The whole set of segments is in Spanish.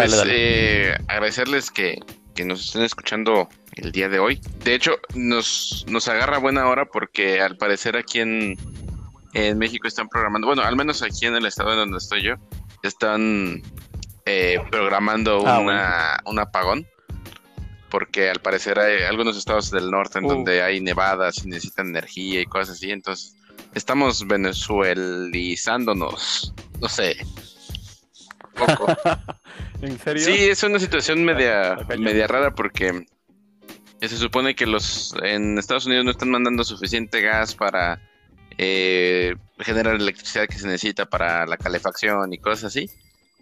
Pues eh, agradecerles que, nos estén escuchando el día de hoy. De hecho, nos, nos agarra buena hora porque al parecer aquí en, en México están programando, bueno, al menos aquí en el estado en donde estoy yo, están eh, programando ah, un apagón. Porque al parecer hay algunos estados del norte en uh. donde hay nevadas y necesitan energía y cosas así. Entonces, estamos venezuelizándonos. No sé, ¿En serio? Sí, es una situación media, media rara porque se supone que los en Estados Unidos no están mandando suficiente gas para eh, generar electricidad que se necesita para la calefacción y cosas así.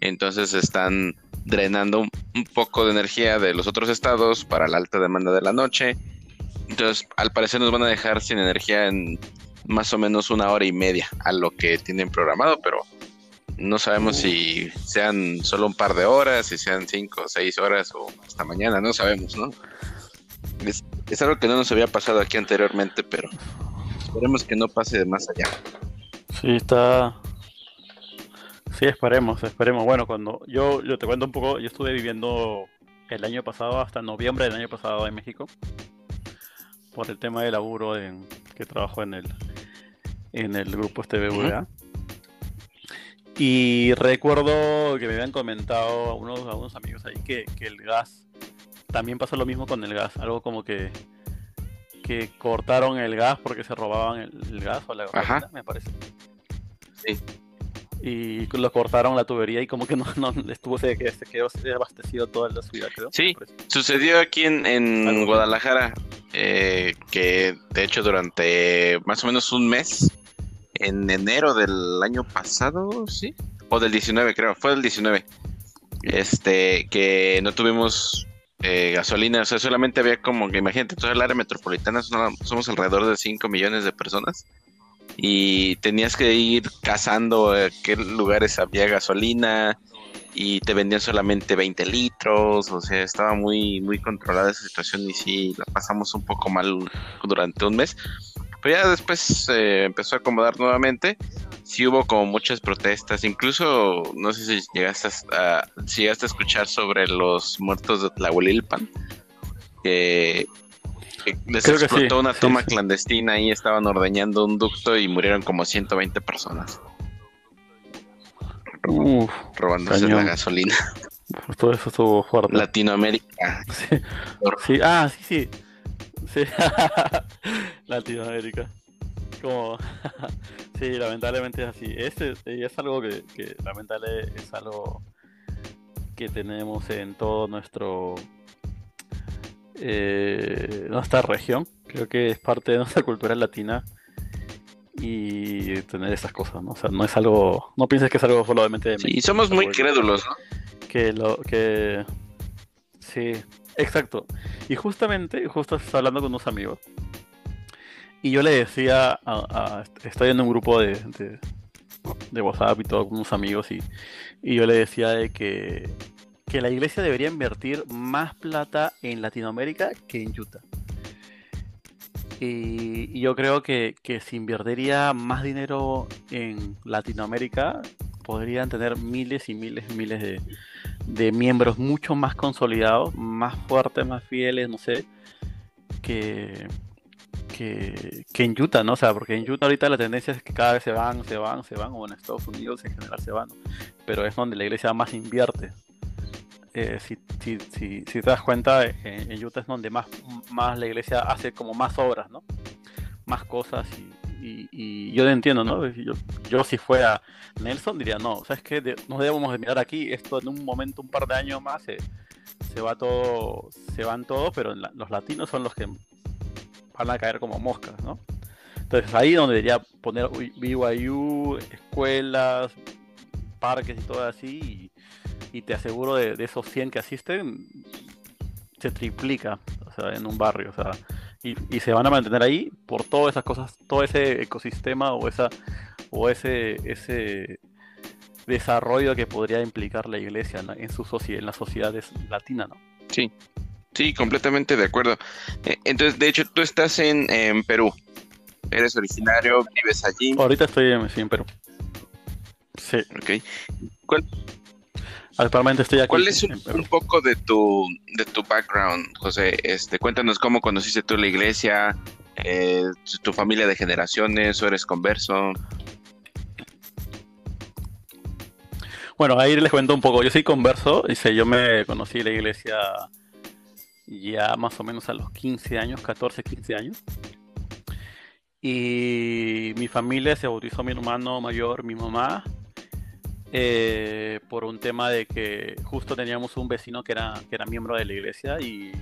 Entonces están drenando un, poco de energía de los otros estados para la alta demanda de la noche. Entonces, al parecer nos van a dejar sin energía en más o menos una hora y media a lo que tienen programado, pero no sabemos si sean solo un par de horas, si sean cinco o seis horas o hasta mañana, no sabemos, ¿no? Es, algo que no nos había pasado aquí anteriormente, pero esperemos que no pase de más allá. Sí, está. Sí, esperemos, esperemos. Bueno, cuando yo, yo te cuento un poco, yo estuve viviendo el año pasado, hasta noviembre del año pasado en México, por el tema de laburo en, que trabajo en el, en el grupo este. Y recuerdo que me habían comentado algunos, algunos amigos ahí que, el gas también pasó lo mismo con el gas, algo como que que cortaron el gas porque se robaban el, gas o la gas, me parece. Sí. Y lo cortaron la tubería y como que no, no estuvo se, se quedó abastecido toda la ciudad, creo. Sí, sucedió aquí en, en Guadalajara, eh, que de hecho durante más o menos un mes en enero del año pasado, ¿sí? O del 19, creo, fue del 19. Este, que no tuvimos eh, gasolina, o sea, solamente había como que, imagínate, toda el área metropolitana somos alrededor de 5 millones de personas y tenías que ir cazando qué lugares había gasolina y te vendían solamente 20 litros, o sea, estaba muy, muy controlada esa situación y sí, la pasamos un poco mal durante un mes. Pero ya después se empezó a acomodar nuevamente. Sí hubo como muchas protestas, incluso no sé si llegaste a, si llegaste a escuchar sobre los muertos de Tlahuelilpan, que, les explotó una toma clandestina y estaban ordeñando un ducto y murieron como 120 personas. robándose la gasolina. todo eso estuvo fuerte. Latinoamérica. sí. Ah, sí, sí. Sí, Latinoamérica. Como, sí, lamentablemente es así. Este es algo que, que lamentable es algo que tenemos en todo nuestro eh, nuestra región. Creo que es parte de nuestra cultura latina y tener esas cosas, ¿no? O sea, no es algo, no pienses que es algo solamente de Sí, somos muy crédulos, ¿no? Que lo que sí, Exacto. Y justamente, justo estaba hablando con unos amigos. Y yo le decía, a, estoy en un grupo de, de, WhatsApp y todo con unos amigos y, yo le decía de que, que, la iglesia debería invertir más plata en Latinoamérica que en Utah. Y, yo creo que, que si invertiría más dinero en Latinoamérica, podrían tener miles y miles y miles de, de miembros mucho más consolidados, más fuertes, más fieles, no sé, que, que, en Utah, ¿no? O sea, porque en Utah ahorita la tendencia es que cada vez se van, se van, se van, o en Estados Unidos en general se van, pero es donde la iglesia más invierte. Eh, si, si, si, te das cuenta, en, en, Utah es donde más, más la iglesia hace como más obras, ¿no? Más cosas y, y, yo entiendo, ¿no? Yo, yo, si fuera Nelson diría, no, ¿sabes qué? De, nos debemos de mirar aquí, esto en un momento, un par de años más, se, se va todo, se van todos, pero los latinos son los que van a caer como moscas, ¿no? Entonces ahí donde debería poner BYU, escuelas, parques y todo así, y, te aseguro de, esos 100 que asisten, se triplica o sea, en un barrio. O sea, y, y, se van a mantener ahí por todas esas cosas, todo ese ecosistema o esa o ese, ese desarrollo que podría implicar la iglesia en, su en las sociedades latinas, ¿no? Sí, sí, completamente de acuerdo. Eh, entonces, de hecho, tú estás en, Perú. Eres originario, vives allí. Ahorita estoy en, Perú. Sí. Ok. ¿Cuál, Actualmente estoy aquí. ¿Cuál es un, poco de tu, de tu background, José? Este, cuéntanos cómo conociste tú la iglesia, eh, tu familia de generaciones, o eres converso. Bueno, ahí les cuento un poco. Yo soy converso, dice, yo me conocí la iglesia ya más o menos a los 15 años, 14, 15 años. Y mi familia se bautizó mi hermano mayor, mi mamá, eh, por un tema de que justo teníamos un vecino que era, que era miembro de la iglesia y,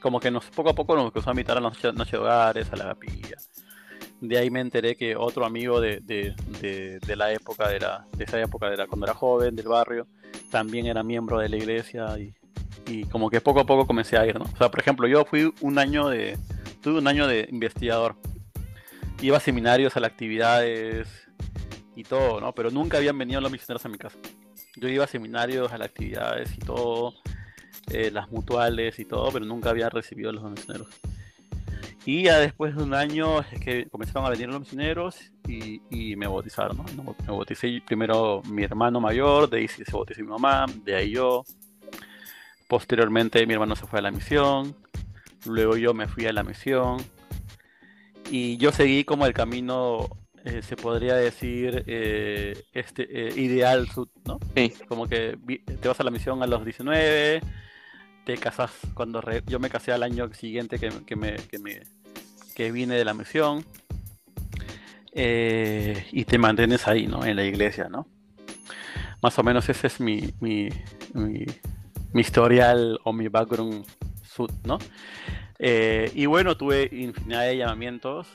como que nos poco a poco nos empezó a invitar a las noches noche de hogares, a la capilla de ahí me enteré que otro amigo de, la época, de, la, de esa época, de la, cuando era joven, del barrio, también era miembro de la iglesia y, como que poco a poco comencé a ir, ¿no? O sea, por ejemplo, yo fui un año de, tuve un año de investigador. Iba a seminarios, a las actividades y todo, ¿no? Pero nunca habían venido los misioneros a mi casa. Yo iba a seminarios, a las actividades y todo, eh, las mutuales y todo, pero nunca había recibido a los misioneros. Y ya después de un año es que comenzaron a venir los misioneros y, me bautizaron, ¿no? Me bauticé primero mi hermano mayor, de ahí se bautizó mi mamá, de ahí yo. Posteriormente mi hermano se fue a la misión, luego yo me fui a la misión y yo seguí como el camino, eh, se podría decir, eh, este eh, ideal, ¿no? Sí. Como que te vas a la misión a los 19 te casas cuando yo me casé al año siguiente que, que, me, que, me, que vine de la misión eh, y te mantienes ahí, ¿no? En la iglesia, ¿no? Más o menos ese es mi, mi, mi, historial o mi background, ¿no? Y bueno, tuve infinidad de llamamientos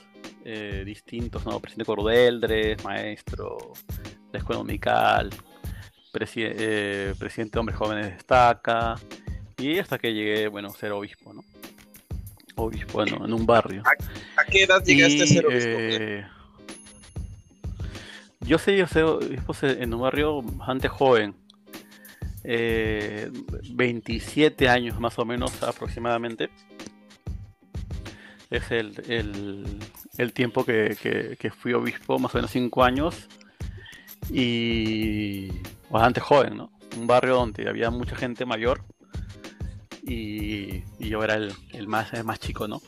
eh, distintos, ¿no? Presidente Cordeldres, maestro de escuela dominical, presidente de hombres jóvenes destaca, y hasta que llegué, bueno, a ser obispo, ¿no? Obispo, bueno, en un barrio. ¿A, qué edad llegaste a ser obispo? Eh, yo sé, yo sé, obispo en un barrio bastante joven. 27 eh, años más o menos aproximadamente. Es el, el, tiempo que, que, fui obispo, más o menos 5 años. Y bastante joven, ¿no? Un barrio donde había mucha gente mayor y, yo era el, más, más chico, ¿no?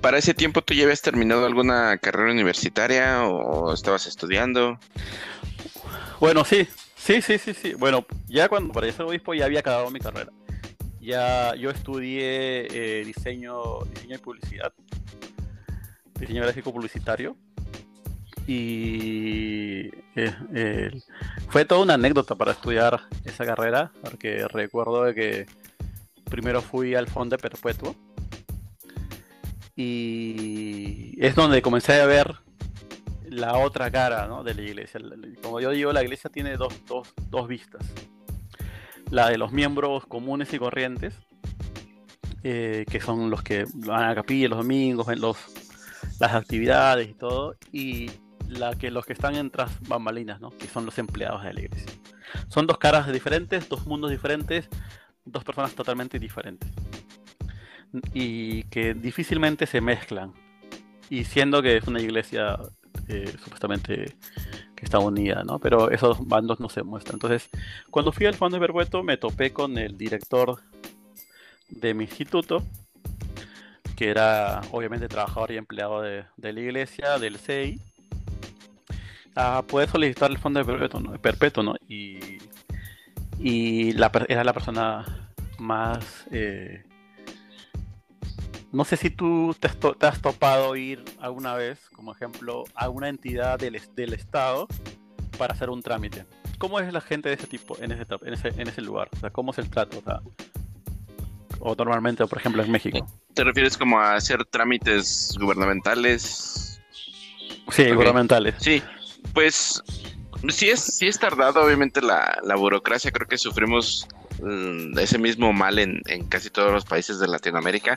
¿Para ese tiempo tú ya habías terminado alguna carrera universitaria o estabas estudiando? Bueno, sí, sí, sí, sí, sí. Bueno, ya cuando para ser obispo ya había acabado mi carrera. Ya yo estudié eh, diseño, diseño y publicidad, diseño gráfico publicitario y eh, fue toda una anécdota para estudiar esa carrera, porque recuerdo que primero fui al Fondo Perpetuo y es donde comencé a ver la otra cara de la iglesia. Como yo digo, la iglesia tiene dos, dos, dos vistas. La de los miembros comunes y corrientes, eh, que son los que van a la capilla los domingos, los, las actividades y todo, y la que los que están en tras bambalinas, ¿no? Que son los empleados de la iglesia. Son dos caras diferentes, dos mundos diferentes, dos personas totalmente diferentes. Y que difícilmente se mezclan. Y siendo que es una iglesia eh, supuestamente que está unida, ¿no? Pero esos bandos no se muestran. Entonces, cuando fui al fondo de Bergueto, me topé con el director de mi instituto, era obviamente trabajador y empleado de, de la iglesia, del CEI a poder solicitar el fondo perpetuo. Perpetuo. Y, y la, era la persona más... Eh, no sé si tú te has, topado ir alguna vez, como ejemplo, a una entidad del, del Estado para hacer un trámite. ¿Cómo es la gente de ese tipo en ese, en ese, en ese lugar? O sea, ¿cómo es el trato? O normalmente, por ejemplo, en México. ¿Te refieres como a hacer trámites gubernamentales? Sí, gubernamentales. Sí, pues sí es, sí es tardado, obviamente la, la burocracia, creo que sufrimos mm, ese mismo mal en, en, casi todos los países de Latinoamérica,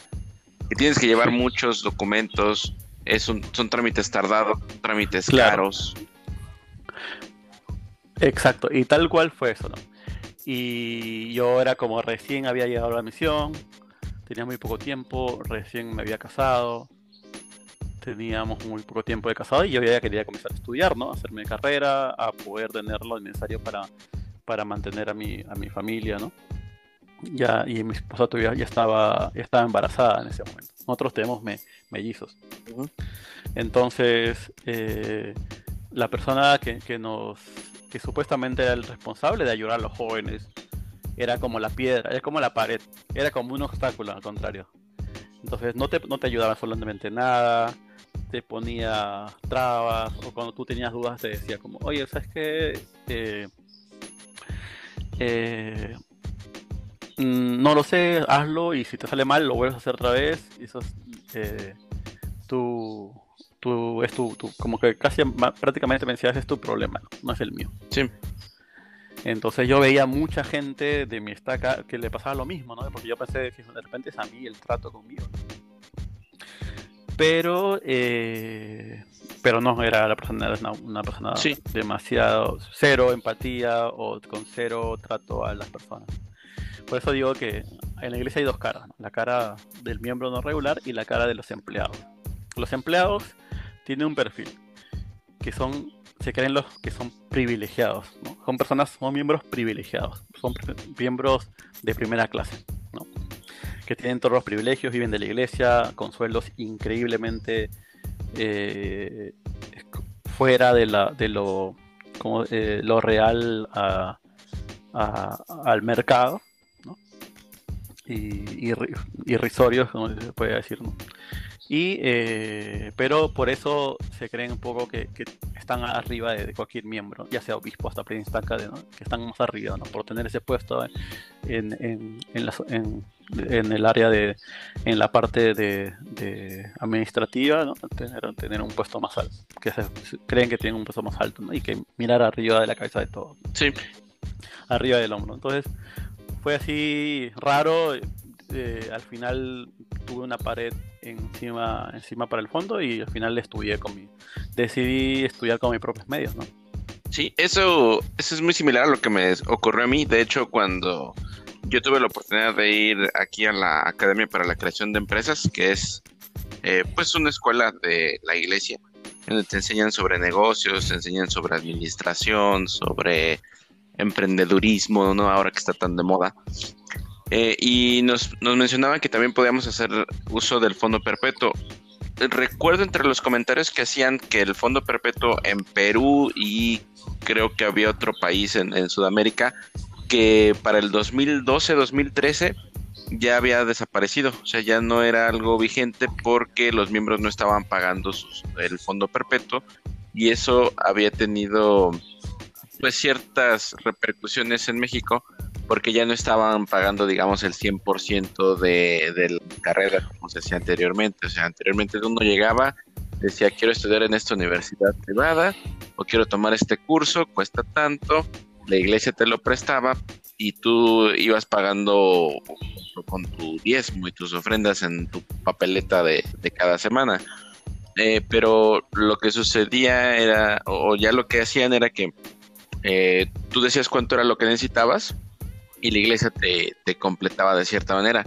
que tienes que llevar muchos documentos, es un, son trámites tardados, trámites caros. Exacto, y tal cual fue eso, ¿no? Y yo era como recién había llegado a la misión, tenía muy poco tiempo, recién me había casado, teníamos muy poco tiempo de casado y yo ya quería comenzar a estudiar, ¿no? Hacerme carrera, a poder tener lo necesario para, para mantener a mi, a mi familia, ¿no? Ya, y mi esposa todavía ya estaba, ya estaba embarazada en ese momento. Nosotros tenemos mellizos. Entonces, eh, la persona que, que, nos que supuestamente era el responsable de ayudar a los jóvenes era como la piedra, era como la pared, era como un obstáculo al contrario. Entonces no te, no te ayudaba absolutamente nada, te ponía trabas, o cuando tú tenías dudas te decía como, oye, ¿sabes qué? Eh, eh, mm, no lo sé, hazlo y si te sale mal lo vuelves a hacer otra vez. Y eso es eh, tu, tu, es tu, como que casi prácticamente me decías es tu problema, no es el mío. Sí. Entonces yo veía mucha gente de mi estaca que le pasaba lo mismo, ¿no? Porque yo pensé de repente es a mí el trato conmigo. Pero, eh, pero no, era la persona, era una, persona demasiado, cero empatía o con cero trato a las personas. Por eso digo que en la iglesia hay dos caras, la cara del miembro no regular y la cara de los empleados. Los empleados tienen un perfil, que son se creen los que son privilegiados. Son personas, son miembros privilegiados, son miembros de primera clase, ¿no? Que tienen todos los privilegios, viven de la iglesia, con sueldos increíblemente eh, fuera de, la, de lo, como, eh, lo real al mercado, ¿no? Y, irrisorios, como se puede decir, ¿no? Y, eh, pero por eso se creen un poco que, están arriba de, cualquier miembro, ya sea obispo hasta príncipe que están más arriba, ¿no? por tener ese puesto en, en, en, el área de, en la parte de, administrativa, ¿no? tener, tener un puesto más alto, que se, creen que tienen un puesto más alto ¿no? y que mirar arriba de la cabeza de todo. Sí. Arriba del hombro. Entonces fue así raro, eh, al final tuve una pared encima, encima para el fondo y al final estudié con mi, decidí estudiar con mis propios medios, ¿no? Sí, eso, eso es muy similar a lo que me ocurrió a mí. De hecho, cuando yo tuve la oportunidad de ir aquí a la Academia para la Creación de Empresas, que es eh, pues una escuela de la iglesia, donde te enseñan sobre negocios, te enseñan sobre administración, sobre emprendedurismo, ¿no? Ahora que está tan de moda. Eh, y nos, nos mencionaban que también podíamos hacer uso del fondo perpetuo. Recuerdo entre los comentarios que hacían que el fondo perpetuo en Perú y creo que había otro país en, Sudamérica que para el 2012-2013 ya había desaparecido, o sea, ya no era algo vigente porque los miembros no estaban pagando el fondo perpetuo y eso había tenido pues ciertas repercusiones en México porque ya no estaban pagando, digamos, el 100% de, de la carrera como se hacía anteriormente. O sea, anteriormente uno llegaba, decía, quiero estudiar en esta universidad privada o quiero tomar este curso, cuesta tanto, la iglesia te lo prestaba y tú ibas pagando con tu diezmo y tus ofrendas en tu papeleta de, cada semana. Eh, pero lo que sucedía era, o ya lo que hacían era que eh, tú decías cuánto era lo que necesitabas y la iglesia te, completaba de cierta manera.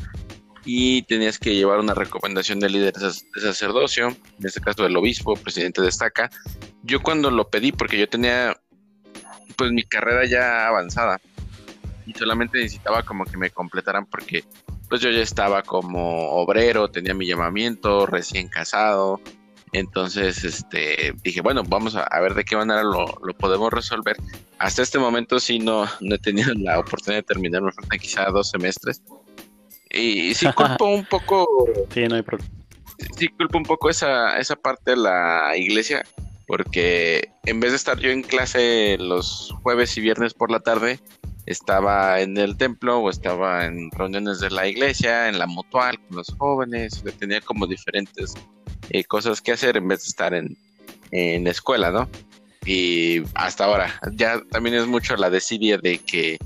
Y tenías que llevar una recomendación del líder de sacerdocio, en este caso del obispo, presidente de estaca. Yo cuando lo pedí, porque yo tenía pues mi carrera ya avanzada y solamente necesitaba como que me completaran porque pues yo ya estaba como obrero, tenía mi llamamiento, recién casado, entonces, este, dije, bueno, vamos a, ver de qué manera lo, podemos resolver. Hasta este momento sí no, no he tenido la oportunidad de terminar, me faltan quizá dos semestres. Y sí culpo un poco... Sí, no hay problema. Sí culpo un poco esa, esa parte de la iglesia, porque en vez de estar yo en clase los jueves y viernes por la tarde, estaba en el templo o estaba en reuniones de la iglesia, en la mutual con los jóvenes, tenía como diferentes eh, cosas que hacer en vez de estar en, en la escuela, ¿no? Y hasta ahora, ya también es mucho la desidia de que,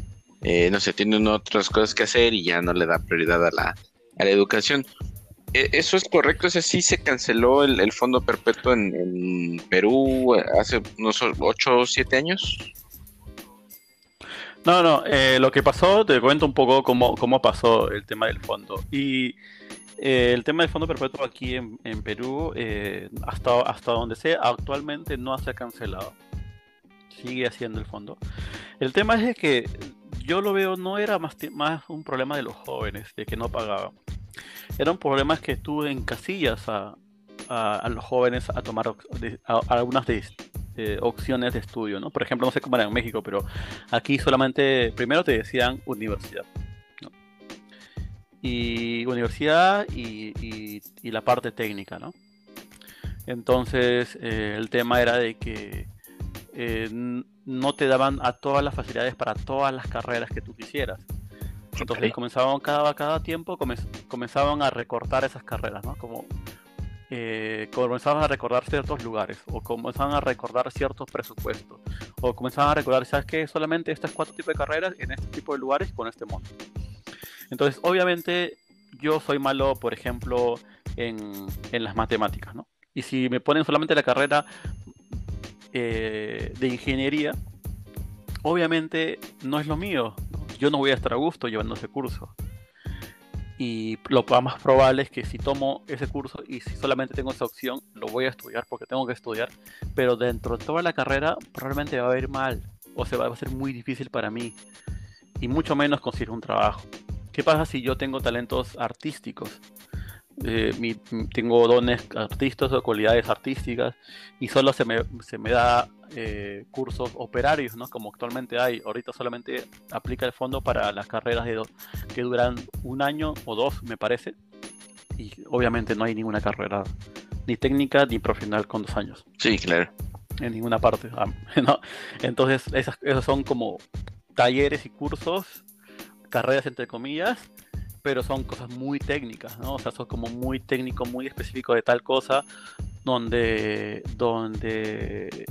eh, no sé, tienen otras cosas que hacer y ya no le da prioridad a la, a la educación. E, ¿Eso es correcto? ¿Ese sí se canceló el, fondo perpetuo en, Perú hace unos 8 o 7 años? No, no, eh, lo que pasó, te cuento un poco cómo, cómo pasó el tema del fondo. Y eh, el tema del fondo perpetuo aquí en, Perú, eh, hasta, hasta donde sé, actualmente no se ha cancelado. Sigue haciendo el fondo. El tema es que yo lo veo, no era más, más un problema de los jóvenes, de que no pagaban. Era un problema que tú encasillas a, a, los jóvenes a tomar algunas de, opciones de estudio, ¿no? Por ejemplo, no sé cómo era en México, pero aquí solamente, primero te decían universidad y universidad y, la parte técnica, ¿no? Entonces eh, el tema era de que eh, no te daban a todas las facilidades para todas las carreras que tú quisieras. Entonces comenzaban cada, cada tiempo comenzaban a recortar esas carreras, ¿no? Como eh, comenzaban a recordar ciertos lugares o comenzaban a recordar ciertos presupuestos o comenzaban a recordar, ¿sabes qué? Solamente estas cuatro tipos de carreras en este tipo de lugares con este monto. Entonces, obviamente, yo soy malo, por ejemplo, en, las matemáticas, ¿no? Y si me ponen solamente la carrera eh, de ingeniería, obviamente no es lo mío. Yo no voy a estar a gusto llevando ese curso. Y lo más probable es que si tomo ese curso y si solamente tengo esa opción, lo voy a estudiar porque tengo que estudiar. Pero dentro de toda la carrera probablemente va a ir mal o se va a ser muy difícil para mí. Y mucho menos conseguir un trabajo. ¿Qué pasa si yo tengo talentos artísticos? Eh, tengo dones artísticos o cualidades artísticas y solo se me, se me da eh, cursos operarios, ¿no? Como actualmente hay. Ahorita solamente aplica el fondo para las carreras de que duran un año o dos, me parece. Y obviamente no hay ninguna carrera, ni técnica ni profesional con dos años. Sí, claro. En ninguna parte. ¿no? Entonces, esas, esos son como talleres y cursos carreras entre comillas, pero son cosas muy técnicas, ¿no? O sea, son como muy técnico, muy específico de tal cosa, donde, donde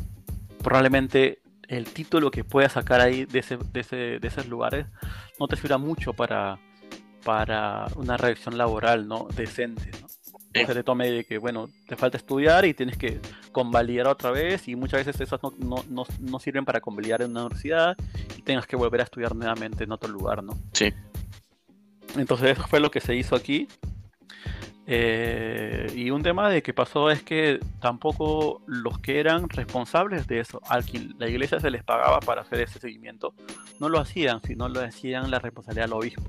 probablemente el título que puedas sacar ahí de, ese, de, ese, de esos lugares no te sirva mucho para, para una reacción laboral, ¿no? Decente, ¿no? O sea, te tome de que, bueno, te falta estudiar y tienes que convalidar otra vez y muchas veces esas no, no, no, no, sirven para convalidar en una universidad y tengas que volver a estudiar nuevamente en otro lugar, ¿no? Sí. Entonces eso fue lo que se hizo aquí. Eh, y un tema de que pasó es que tampoco los que eran responsables de eso, al que la iglesia se les pagaba para hacer ese seguimiento, no lo hacían, sino lo hacían la responsabilidad del obispo.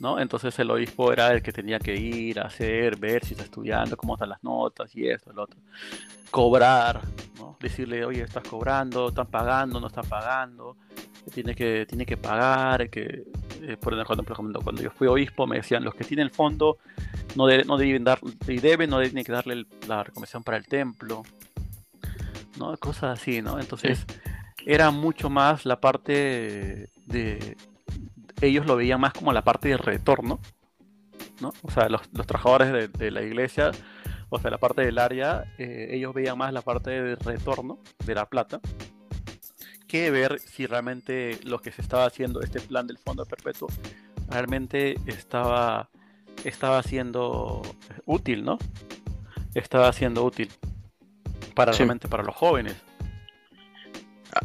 ¿no? Entonces el obispo era el que tenía que ir a hacer, ver si está estudiando, cómo están las notas y esto, lo otro. Cobrar, ¿no? Decirle, oye, estás cobrando, están pagando, no están pagando, tiene que, tiene que pagar, que, eh, por ejemplo, cuando yo fui obispo me decían, los que tienen el fondo no, no deben dar, y deben, no deben que darle la recomendación para el templo, ¿no? Cosas así, ¿no? Entonces... Era mucho más la parte de, ellos lo veían más como la parte de retorno, ¿no? O sea, los, trabajadores de, la iglesia, o sea, la parte del área, eh, ellos veían más la parte de retorno de la plata, que ver si realmente lo que se estaba haciendo, este plan del fondo perpetuo, realmente estaba, estaba siendo útil, ¿no? Estaba siendo útil para realmente para los jóvenes.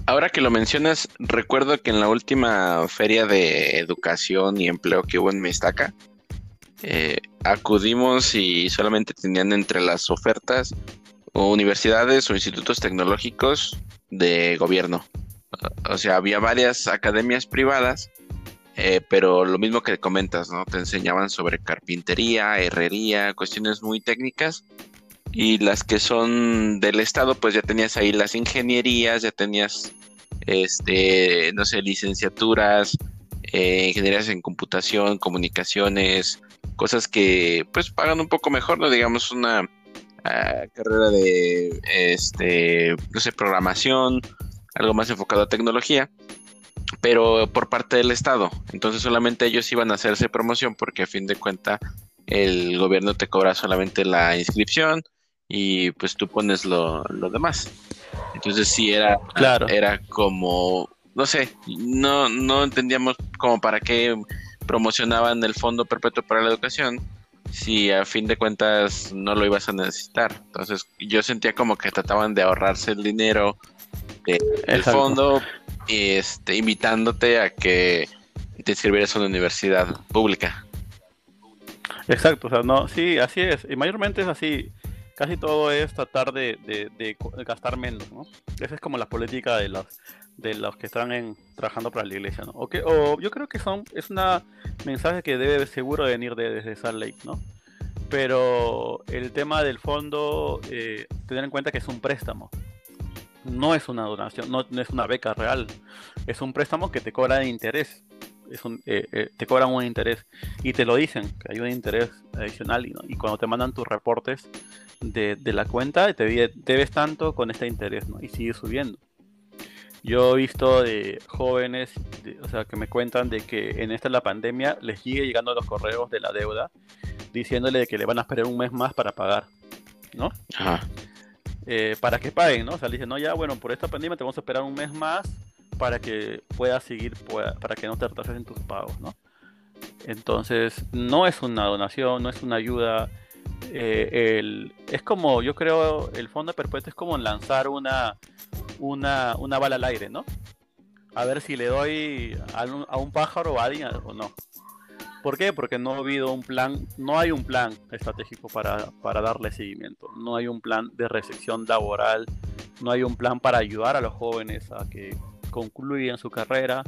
Ahora que lo mencionas, recuerdo que en la última feria de educación y empleo que hubo en Mestaca, eh, acudimos y solamente tenían entre las ofertas universidades o institutos tecnológicos de gobierno. O sea, había varias academias privadas, eh, pero lo mismo que comentas, ¿no? Te enseñaban sobre carpintería, herrería, cuestiones muy técnicas y las que son del estado, pues ya tenías ahí las ingenierías, ya tenías, este, no sé, licenciaturas, eh, ingenierías en computación, comunicaciones, cosas que pues pagan un poco mejor, no digamos una ah, carrera de, este, no sé, programación, algo más enfocado a tecnología. pero por parte del Estado. Entonces solamente ellos iban a hacerse promoción porque a fin de cuentas el gobierno te cobra solamente la inscripción y pues tú pones lo, demás. Entonces sí era, claro. era como, no sé, no, no entendíamos como para qué promocionaban el Fondo Perpetuo para la Educación si a fin de cuentas no lo ibas a necesitar. Entonces yo sentía como que trataban de ahorrarse el dinero del fondo este, invitándote a que te inscribieras a una universidad pública. Exacto, o sea, no, sí, así es. Y mayormente es así. Casi todo es tratar de, gastar menos, ¿no? Esa es como la política de los, de los que están en, trabajando para la iglesia, ¿no? O, o yo creo que son, es un mensaje que debe seguro venir desde esa ley, ¿no? Pero el tema del fondo, eh, tener en cuenta que es un préstamo no es una donación, no, es una beca real, es un préstamo que te cobra de interés. Es un, eh, eh, te cobran un interés y te lo dicen, que hay un interés adicional y, cuando te mandan tus reportes de, la cuenta, te debes tanto con este interés ¿no? y sigue subiendo. Yo he visto de jóvenes, o sea, que me cuentan de que en esta la pandemia les sigue llegando los correos de la deuda diciéndole que le van a esperar un mes más para pagar, ¿no? Ajá. Eh, para que paguen, ¿no? O sea, le dicen, no, ya, bueno, por esta pandemia te vamos a esperar un mes más para que puedas seguir, para que no te retrases en tus pagos, ¿no? Entonces, no es una donación, no es una ayuda. Eh, es como, yo creo, el fondo perpetuo es como lanzar una, una, una bala al aire, ¿no? A ver si le doy a un, a un pájaro o a alguien o no. ¿Por qué? Porque no ha habido un plan, no hay un plan estratégico para, darle seguimiento, no hay un plan de recepción laboral, no hay un plan para ayudar a los jóvenes a que concluyan su carrera,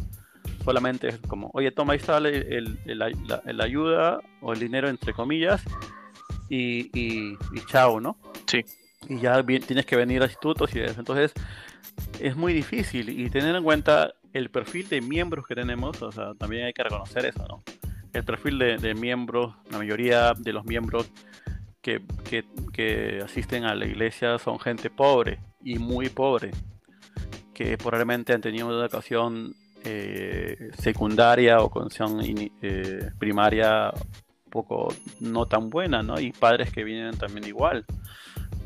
solamente es como, oye, toma, ahí sale el, ayuda o el dinero entre comillas y, y, chao, ¿no? Sí. Y ya tienes que venir a institutos y eso. Entonces, es muy difícil y tener en cuenta el perfil de miembros que tenemos, o sea, también hay que reconocer eso, ¿no? El perfil de, miembros, la mayoría de los miembros que, asisten a la iglesia son gente pobre y muy pobre, que probablemente han tenido una educación eh, secundaria o condición eh, primaria poco no tan buena, ¿no? Y padres que vienen también igual.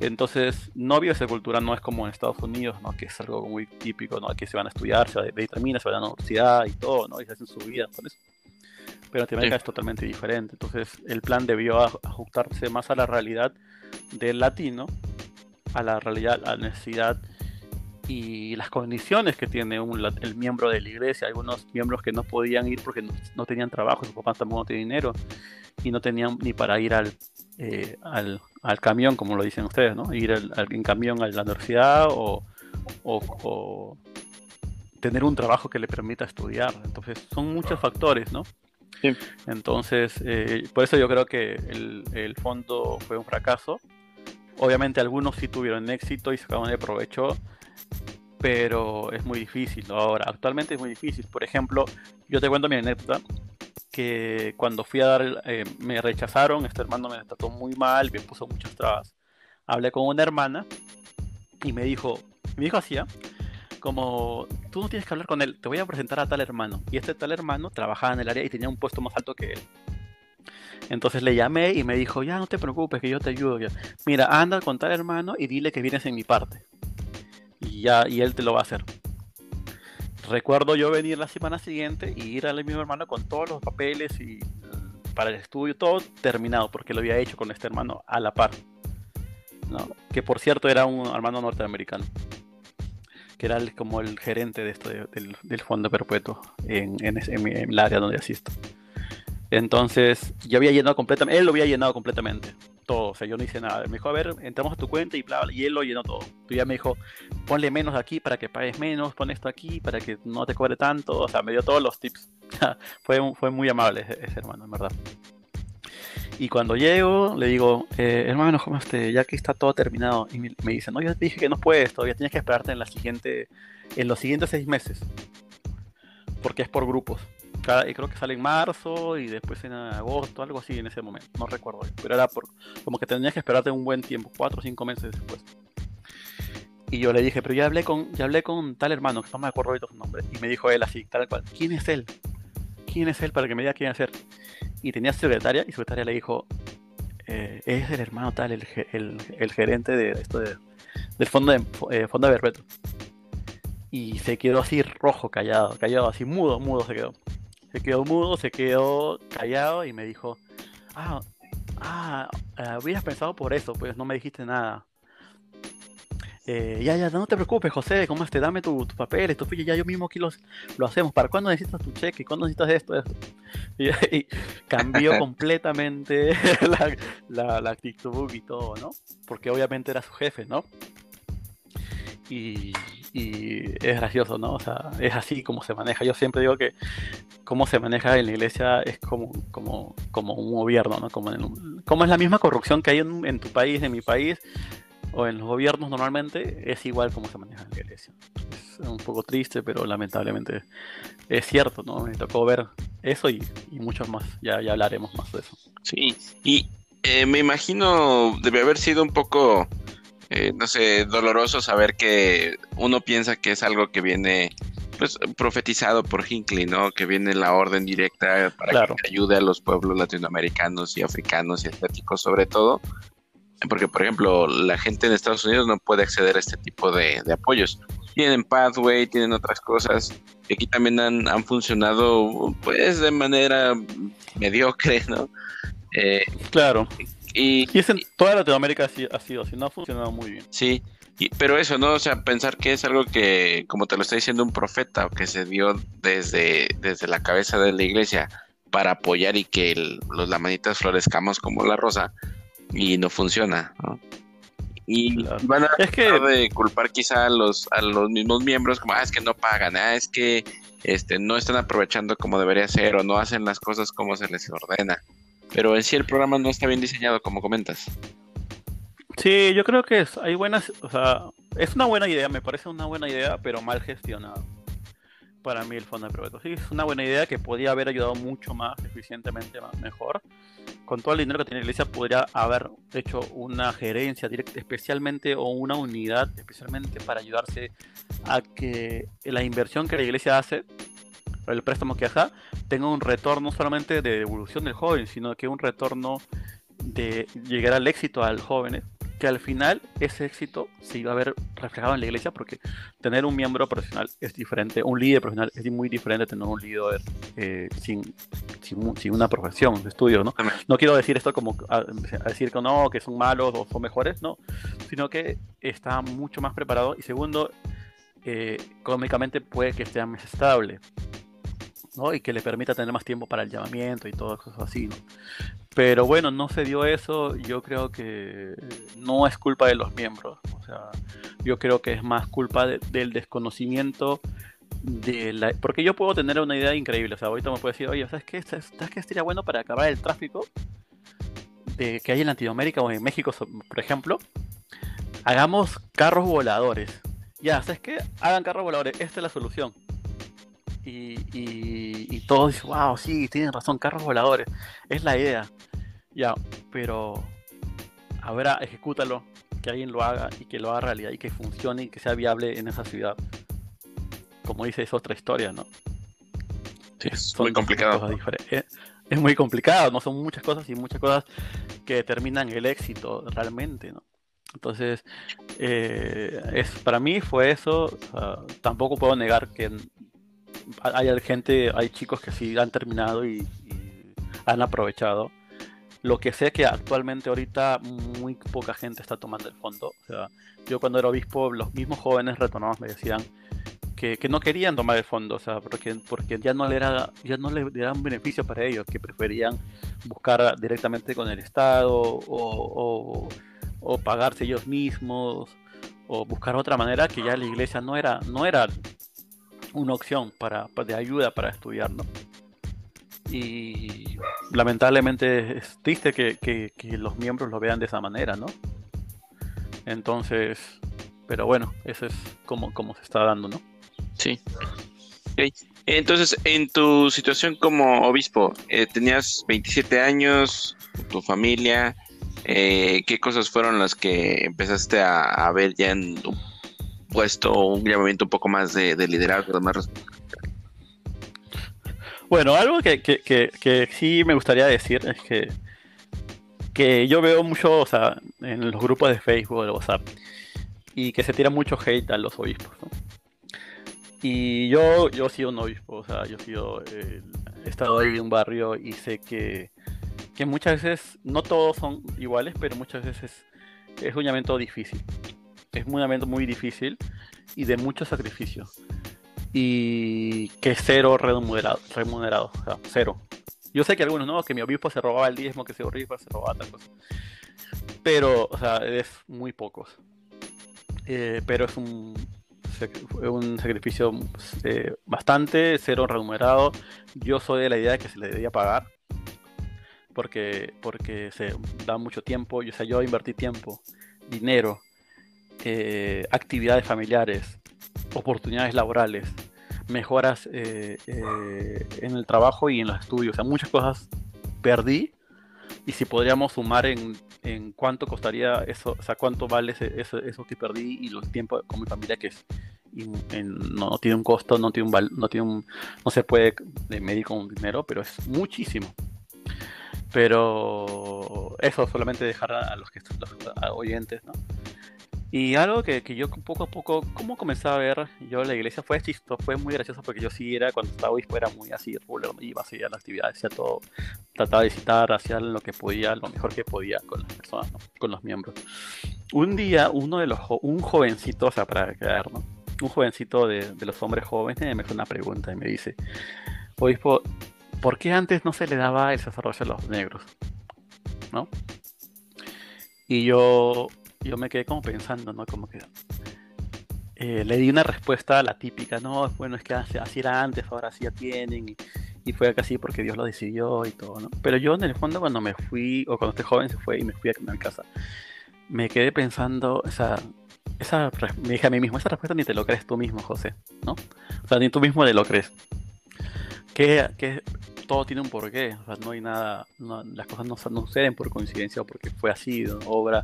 Entonces, no vio esa cultura, no es como en Estados Unidos, ¿no? Que es algo muy típico, ¿no? Que se van a estudiar, se van a, se van a la universidad y todo, ¿no? Y se hacen su vida pero Latinoamérica es totalmente diferente. Entonces el plan debió ajustarse más a la realidad del latino, a la realidad, a la necesidad y las condiciones que tiene el miembro de la iglesia. Algunos miembros que no podían ir porque no, tenían trabajo, sus papás tampoco no tenían dinero y no tenían ni para ir al, eh, al, camión, como lo dicen ustedes, ¿no? Ir en camión a la universidad o, o tener un trabajo que le permita estudiar. Entonces son muchos factores, ¿no? Entonces, eh, por eso yo creo que el, fondo fue un fracaso. Obviamente algunos sí tuvieron éxito y sacaron de provecho, pero es muy difícil. Ahora, actualmente es muy difícil. Por ejemplo, yo te cuento mi anécdota, que cuando fui a dar, eh, me rechazaron, este hermano me trató muy mal, me puso muchas trabas. Hablé con una hermana y me dijo, me dijo así, ¿ah? Como tú no tienes que hablar con él, te voy a presentar a tal hermano. Y este tal hermano trabajaba en el área y tenía un puesto más alto que él. Entonces le llamé y me dijo, ya no te preocupes, que yo te ayudo. Mira, anda con tal hermano y dile que vienes en mi parte. Y ya, y él te lo va a hacer. Recuerdo yo venir la semana siguiente y ir al mismo hermano con todos los papeles y para el estudio, todo terminado, porque lo había hecho con este hermano a la par. Que por cierto era un hermano norteamericano que era como el gerente de esto del, fondo perpetuo en, en, el área donde asisto. Entonces, yo había llenado completamente, él lo había llenado completamente, todo, o sea, yo no hice nada. Me dijo, a ver, entramos a tu cuenta y bla, bla, y él lo llenó todo. Y ya me dijo, ponle menos aquí para que pagues menos, pon esto aquí para que no te cobre tanto, o sea, me dio todos los tips. fue, fue muy amable ese, ese hermano, en verdad. Y cuando llego, le digo, eh, hermano, ¿cómo este? ya que está todo terminado. Y me, dice, no, yo te dije que no puedes, todavía tienes que esperarte en la siguiente, en los siguientes seis meses. Porque es por grupos. Cada, y creo que sale en marzo y después en agosto, algo así en ese momento. No recuerdo. Pero era por, como que tenías que esperarte un buen tiempo, cuatro o cinco meses después. Y yo le dije, pero ya hablé con, ya hablé con tal hermano, que no me acuerdo ahorita su nombre. Y me dijo él así, tal cual, ¿quién es él? ¿Quién es él para que me diga quién es él? Y tenía secretaria, y secretaria le dijo, eh, es el hermano tal, el, el, gerente de esto de, del fondo de, eh, fondo de Y se quedó así rojo, callado, callado, así mudo, mudo se quedó. Se quedó mudo, se quedó callado y me dijo, ah, ah, eh, hubieras pensado por eso, pues no me dijiste nada. Eh, ya, ya, no te preocupes, José, ¿cómo este? Dame tus tu papeles, tu ya yo mismo aquí los, lo hacemos. ¿Para cuándo necesitas tu cheque? ¿Cuándo necesitas esto? Y, cambió completamente la, la, actitud y todo, ¿no? Porque obviamente era su jefe, ¿no? Y, y, es gracioso, ¿no? O sea, es así como se maneja. Yo siempre digo que cómo se maneja en la iglesia es como, como, como un gobierno, ¿no? Como, como es la misma corrupción que hay en, en tu país, en mi país o en los gobiernos normalmente, es igual como se maneja en la iglesia. Es un poco triste, pero lamentablemente es cierto, ¿no? Me tocó ver eso y, y muchos más. Ya, ya hablaremos más de eso. Sí, y eh, me imagino debe haber sido un poco, eh, no sé, doloroso saber que uno piensa que es algo que viene pues profetizado por Hinckley, ¿no? Que viene la orden directa para que ayude a los pueblos latinoamericanos y africanos y asiáticos sobre todo, porque, por ejemplo, la gente en Estados Unidos no puede acceder a este tipo de, apoyos. Tienen Pathway, tienen otras cosas que aquí también han, funcionado, pues, de manera mediocre, ¿no? Eh, claro. Y, y en toda Latinoamérica ha sido así, no ha funcionado muy bien. Sí, pero eso, ¿no? O sea, pensar que es algo que, como te lo está diciendo un profeta, que se dio desde, desde la cabeza de la iglesia para apoyar y que los lamanitas florezcamos como la rosa, y no funciona. Y van a es que... de culpar quizá a los, a los mismos miembros como, ah, es que no pagan, ah, es que este, no están aprovechando como debería ser o no hacen las cosas como se les ordena. Pero en sí el programa no está bien diseñado, como comentas. Sí, yo creo que es, hay buenas, o sea, es una buena idea, me parece una buena idea, pero mal gestionado para mí el fondo de proyectos. Sí, es una buena idea que podría haber ayudado mucho más eficientemente, más, mejor. Con todo el dinero que tiene la iglesia, podría haber hecho una gerencia directa, especialmente, o una unidad, especialmente para ayudarse a que la inversión que la iglesia hace, el préstamo que hace, tenga un retorno no solamente de devolución del joven, sino que un retorno de llegar al éxito al joven que al final ese éxito se iba a ver reflejado en la iglesia porque tener un miembro profesional es diferente, un líder profesional es muy diferente de tener un líder eh, sin, sin, una profesión de estudio, ¿no? No quiero decir esto como a, decir que no, que son malos o son mejores, no, sino que está mucho más preparado y segundo, eh, económicamente puede que sea más estable. ¿No? y que le permita tener más tiempo para el llamamiento y todo eso así. ¿no? Pero bueno, no se dio eso. Yo creo que no es culpa de los miembros. O sea, yo creo que es más culpa del desconocimiento de la... Porque yo puedo tener una idea increíble. O sea, ahorita me puedo decir, oye, ¿sabes qué? ¿Sabes qué sería bueno para acabar el tráfico de, que hay en Latinoamérica o en México, por ejemplo? Hagamos carros voladores. Ya, ¿sabes qué? Hagan carros voladores. Esta es la solución. Y, y, y todos dicen, wow, sí, tienen razón, carros voladores. Es la idea. Ya, pero ahora ejecútalo, que alguien lo haga y que lo haga realidad y que funcione y que sea viable en esa ciudad. Como dice, es otra historia, ¿no? Sí, es muy complicado. Es, muy complicado, no son muchas cosas y muchas cosas que determinan el éxito realmente, ¿no? Entonces, eh, es, para mí fue eso. tampoco puedo negar que hay gente, hay chicos que sí han terminado y han aprovechado lo que sé que actualmente ahorita muy poca gente está tomando el fondo. O sea, yo cuando era obispo, los mismos jóvenes retornados me decían que, no querían tomar el fondo, o sea, porque, porque ya no le era, ya no le un beneficio para ellos, que preferían buscar directamente con el Estado o, o, pagarse ellos mismos o buscar otra manera que ya la iglesia no era, no era una opción para, de ayuda para estudiar, ¿no? y lamentablemente es triste que, los miembros lo vean de esa manera, ¿no? Entonces, pero bueno, eso es como, se está dando, ¿no? Sí. Entonces, en tu situación como obispo, eh, tenías 27 años, tu familia, eh, ¿qué cosas fueron las que empezaste a, ver ya en puesto, un llamamiento un poco más de, de liderazgo, más Bueno, algo que, que, que, sí me gustaría decir es que, que yo veo mucho, o sea, en los grupos de Facebook, de WhatsApp, y que se tira mucho hate a los obispos, ¿no? Y yo, yo he sido un obispo, o sea, yo he sido, he estado ahí en un barrio y sé que, que muchas veces, no todos son iguales, pero muchas veces es un llamamiento difícil. Es un llamamiento muy difícil y de mucho sacrificio. Y que cero remunerado, remunerado, cero. Yo sé que algunos no, que mi obispo se robaba el diezmo, que ese obispo se robaba tal cosa. Pero, o sea, es muy pocos. Eh, pero es un, un sacrificio eh, bastante, cero remunerado. Yo soy de la idea de que se le debería pagar. Porque, porque se da mucho tiempo. Yo, o sea, yo invertí tiempo, dinero, eh, actividades familiares, oportunidades laborales, mejoras eh, en el trabajo y en los estudios. O sea, muchas cosas perdí. Y si podríamos sumar en, en cuánto costaría eso, o sea, cuánto vale eso, eso que perdí y los tiempos con mi familia que es no, tiene un costo, no tiene un, no tiene un, no se puede medir con dinero, pero es muchísimo. Pero eso solamente dejar a los que los oyentes, ¿no? Y algo que, que, yo poco a poco, como comencé a ver, yo la iglesia fue chistoso, fue muy gracioso porque yo sí era, cuando estaba obispo era muy así, iba así a la actividad, hacía todo, trataba de visitar, hacía lo que podía, lo mejor que podía con las personas, con los miembros. Un día, uno de los, un jovencito, o sea, para quedar, ¿no? un jovencito de, los hombres jóvenes me hace una pregunta y me dice, obispo, ¿por qué antes no se le daba el sacerdocio a los negros? ¿No? Y yo, yo me quedé como pensando, ¿no? Como que eh, le di una respuesta a la típica, no, bueno, es que así era antes, ahora sí ya tienen, y, y fue casi porque Dios lo decidió y todo, ¿no? Pero yo en el fondo cuando me fui, o cuando este joven se fue y me fui a mi casa, me quedé pensando, o sea, esa, me dije a mí mismo, esa respuesta ni te lo crees tú mismo, José, ¿no? O sea, ni tú mismo te lo crees. Que, que todo tiene un porqué, o sea, no hay nada, las cosas no, no, suceden por coincidencia o porque fue así, obra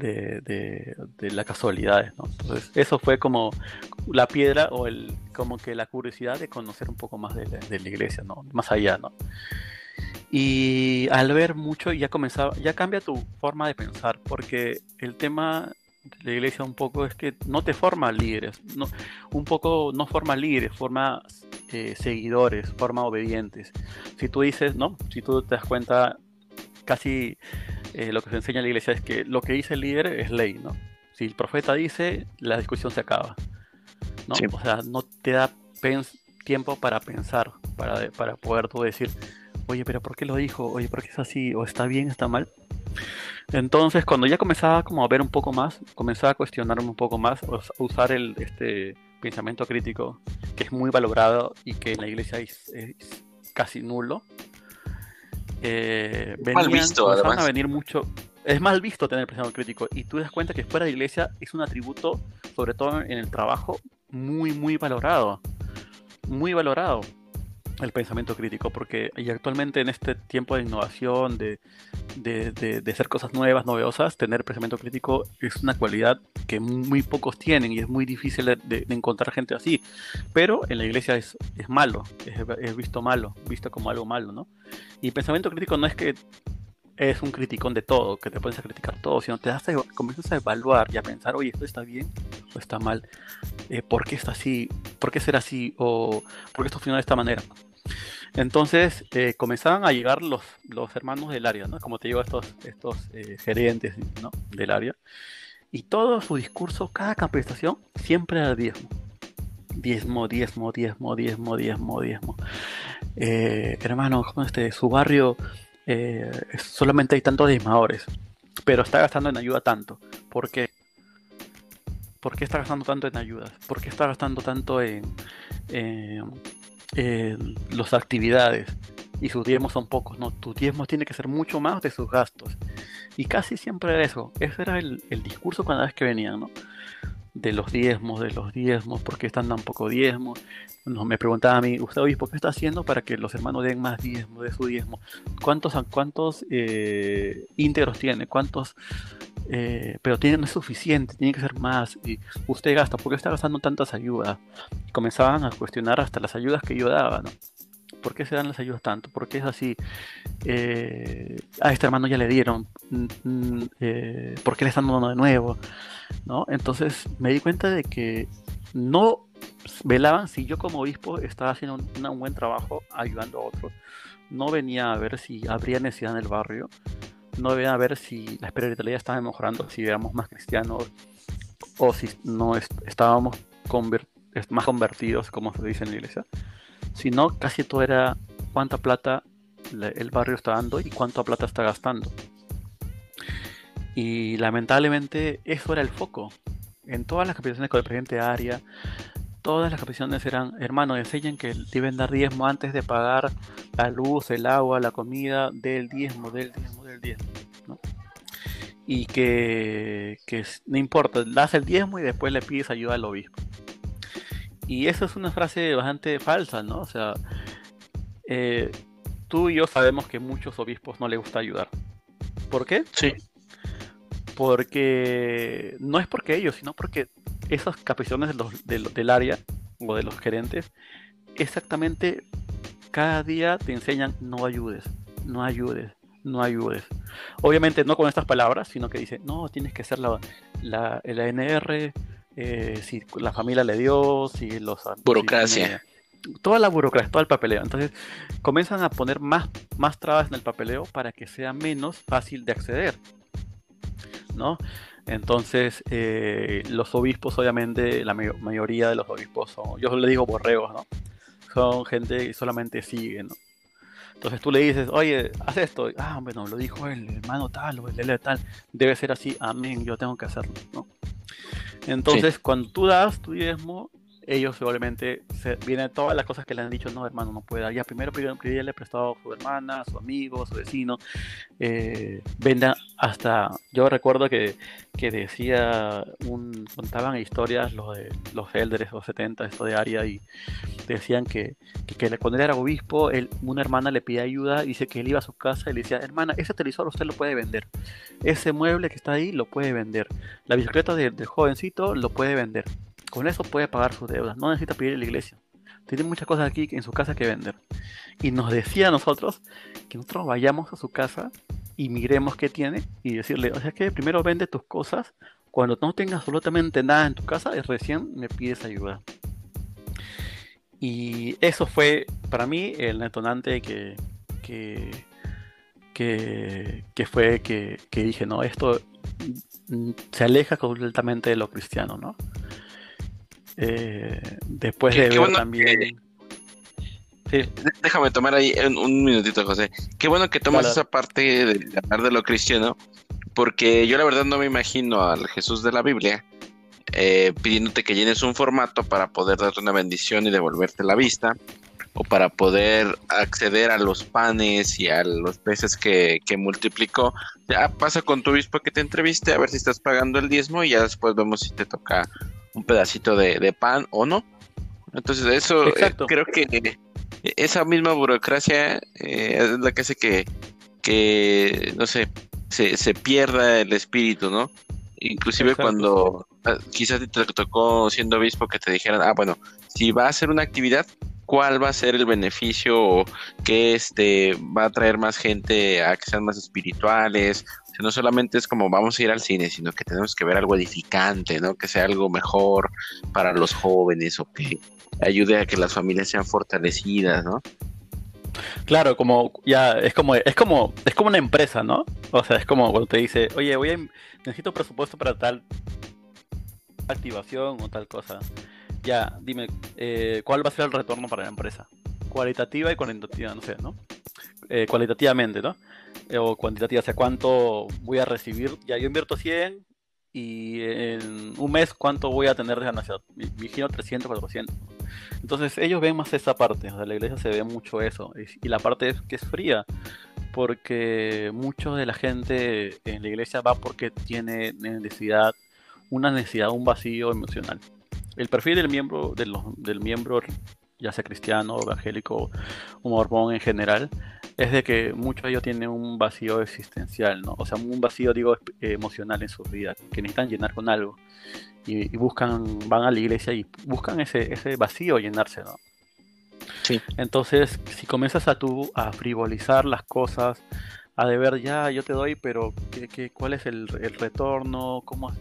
de, de, de las casualidades, ¿no? Entonces, eso fue como la piedra o el, como que la curiosidad de conocer un poco más de la, de la iglesia, ¿no? Más allá, ¿no? Y al ver mucho ya comenzaba, ya cambia tu forma de pensar, porque el tema la iglesia un poco es que no te forma líderes, no, un poco no forma líderes, forma eh, seguidores, forma obedientes. Si tú dices, ¿no? Si tú te das cuenta, casi eh, lo que se enseña en la iglesia es que lo que dice el líder es ley, ¿no? Si el profeta dice, la discusión se acaba, ¿no? O sea, no te da tiempo para pensar, para, para poder tú decir, oye, pero ¿por qué lo dijo? Oye, ¿por qué es así? ¿O está bien, está mal? Entonces, cuando ya comenzaba como a ver un poco más, comenzaba a cuestionarme un poco más, a usar el, este pensamiento crítico, que es muy valorado y que en la iglesia es, casi nulo. Eh, mal visto, además. a venir mucho. Es mal visto tener pensamiento crítico y tú das cuenta que fuera de la iglesia es un atributo, sobre todo en el trabajo, muy, muy valorado. Muy valorado el pensamiento crítico, porque y actualmente en este tiempo de innovación, de, de, hacer cosas nuevas, novedosas, tener pensamiento crítico es una cualidad que muy pocos tienen y es muy difícil de, encontrar gente así. Pero en la iglesia es, es malo, es, visto malo, visto como algo malo, ¿no? Y pensamiento crítico no es que es un criticón de todo, que te pones a criticar todo, sino te das a, comienzas a evaluar y a pensar, oye, esto está bien o está mal, eh, ¿por qué está así? ¿Por qué será así? ¿O por qué esto funciona de esta manera? Entonces eh, comenzaban a llegar los, los hermanos del área, ¿no? Como te digo, estos, estos eh, gerentes ¿no? del área. Y todo su discurso, cada capacitación, siempre era diezmo. Diezmo, diezmo, diezmo, diezmo, diezmo, diezmo. Eh, hermano, este, su barrio solamente hay tantos diezmadores, pero está gastando en ayuda tanto. ¿Por qué? ¿Por qué está gastando tanto en ayudas? ¿Por qué está gastando tanto en, eh, las actividades y sus diezmos son pocos, ¿no? Tus diezmos tiene que ser mucho más de sus gastos. Y casi siempre era eso. Ese era el, discurso cada vez que venían, ¿no? De los diezmos, de los diezmos, ¿por qué están tan poco diezmos? No, me preguntaba a mí, usted obispo, ¿qué está haciendo para que los hermanos den más diezmo de su diezmo? ¿Cuántos, cuántos eh, íntegros tiene? ¿Cuántos eh, pero tiene, no es suficiente, tiene que ser más. Y usted gasta, ¿por qué está gastando tantas ayudas? Comenzaban a cuestionar hasta las ayudas que yo daba, ¿no? ¿Por qué se dan las ayudas tanto? ¿Por qué es así? Eh, a este hermano ya le dieron. Mm, mm, eh, ¿Por qué le están dando de nuevo? ¿No? Entonces me di cuenta de que no velaban si yo como obispo estaba haciendo un, buen trabajo ayudando a otros. No venía a ver si habría necesidad en el barrio. No a ver si la espiritualidad estaba mejorando, si éramos más cristianos o si no estábamos más convertidos, como se dice en la iglesia. Sino casi todo era cuánta plata el barrio está dando y cuánta plata está gastando. Y lamentablemente eso era el foco. En todas las capacitaciones con el presidente de área, todas las capacitaciones eran, hermano, enseñan que deben dar diezmo antes de pagar la luz, el agua, la comida, del diezmo, del diezmo, del diezmo. Y que, que no importa, das el diezmo y después le pides ayuda al obispo. Y eso es una frase bastante falsa, ¿no? O sea, eh, tú y yo sabemos que muchos obispos no les gusta ayudar. ¿Por qué? Sí. Porque no es porque ellos, sino porque esas capacitaciones del área o de los gerentes, exactamente cada día te enseñan no ayudes, no ayudes, no ayudes. Obviamente no con estas palabras, sino que dice, no, tienes que hacer la, la, el ANR, eh, si la familia le dio, si los... Burocracia. toda la burocracia, todo el papeleo. Entonces comienzan a poner más, más trabas en el papeleo para que sea menos fácil de acceder. ¿No? Entonces, eh, los obispos, obviamente, la mayoría de los obispos son, yo le digo borregos, ¿no? Son gente que solamente sigue, ¿no? Entonces tú le dices, oye, haz esto. Ah, bueno, lo dijo el hermano tal o el de tal. Debe ser así, amén, yo tengo que hacerlo, ¿no? Entonces, cuando tú das tu diezmo, ellos probablemente se, vienen todas las cosas que le han dicho, no, hermano, no puede dar. Ya primero le prestado a su hermana, a su amigo, a su vecino. Eh, venda hasta, yo recuerdo que, que decía, contaban historias los de los elders, los 70, esto de Aria, y decían que, que, cuando él era obispo, él, una hermana le pedía ayuda, dice que él iba a su casa y le decía, hermana, ese televisor usted lo puede vender. Ese mueble que está ahí lo puede vender. La bicicleta del jovencito lo puede vender con eso puede pagar sus deudas, no necesita pedir a la iglesia. Tiene muchas cosas aquí en su casa que vender. Y nos decía a nosotros que nosotros vayamos a su casa y miremos qué tiene y decirle, o sea que primero vende tus cosas, cuando no tengas absolutamente nada en tu casa, y recién me pides ayuda. Y eso fue para mí el detonante que, que, que, fue que, que, dije, no, esto se aleja completamente de lo cristiano, ¿no? Eh, después de ver también. Déjame tomar ahí un, minutito, José. Qué bueno que tomas esa parte de hablar de lo cristiano, porque yo la verdad no me imagino al Jesús de la Biblia eh, pidiéndote que llenes un formato para poder darte una bendición y devolverte la vista, o para poder acceder a los panes y a los peces que, que multiplicó. Ya pasa con tu obispo que te entreviste a ver si estás pagando el diezmo y ya después vemos si te toca un pedacito de, pan o no. Entonces eso eh, creo que esa misma burocracia eh, es la que hace que, que no sé, se, se pierda el espíritu, ¿no? Inclusive cuando ah, quizás te tocó siendo obispo que te dijeran, ah, bueno, si va a hacer una actividad, ¿cuál va a ser el beneficio que este va a traer más gente a que sean más espirituales no solamente es como vamos a ir al cine, sino que tenemos que ver algo edificante, ¿no? Que sea algo mejor para los jóvenes o que ayude a que las familias sean fortalecidas, ¿no? Claro, como ya es como es como es como una empresa, ¿no? O sea, es como cuando te dice, "Oye, voy a necesito presupuesto para tal activación o tal cosa." Ya, dime, eh, ¿cuál va a ser el retorno para la empresa? Cualitativa y cuantitativa, no sé, ¿no? Eh, cualitativamente, ¿no? o cuantitativa, o sea, cuánto voy a recibir. Ya yo invierto 100 y en un mes cuánto voy a tener de ganancia. Vigilo 300, 400. Entonces ellos ven más esa parte, o sea, la iglesia se ve mucho eso. Y la parte que es fría, porque mucho de la gente en la iglesia va porque tiene necesidad, una necesidad, un vacío emocional. El perfil del miembro, del miembro ya sea cristiano, evangélico o mormón en general, es de que muchos de ellos tienen un vacío existencial, ¿no? O sea, un vacío, digo, emocional en su vida, que necesitan llenar con algo. Y, buscan, van a la iglesia y buscan ese, ese vacío llenarse, ¿no? Sí. Entonces, si comienzas a tú a frivolizar las cosas, a deber ya, yo te doy, pero ¿qué, qué, cuál es el, el retorno? ¿Cómo?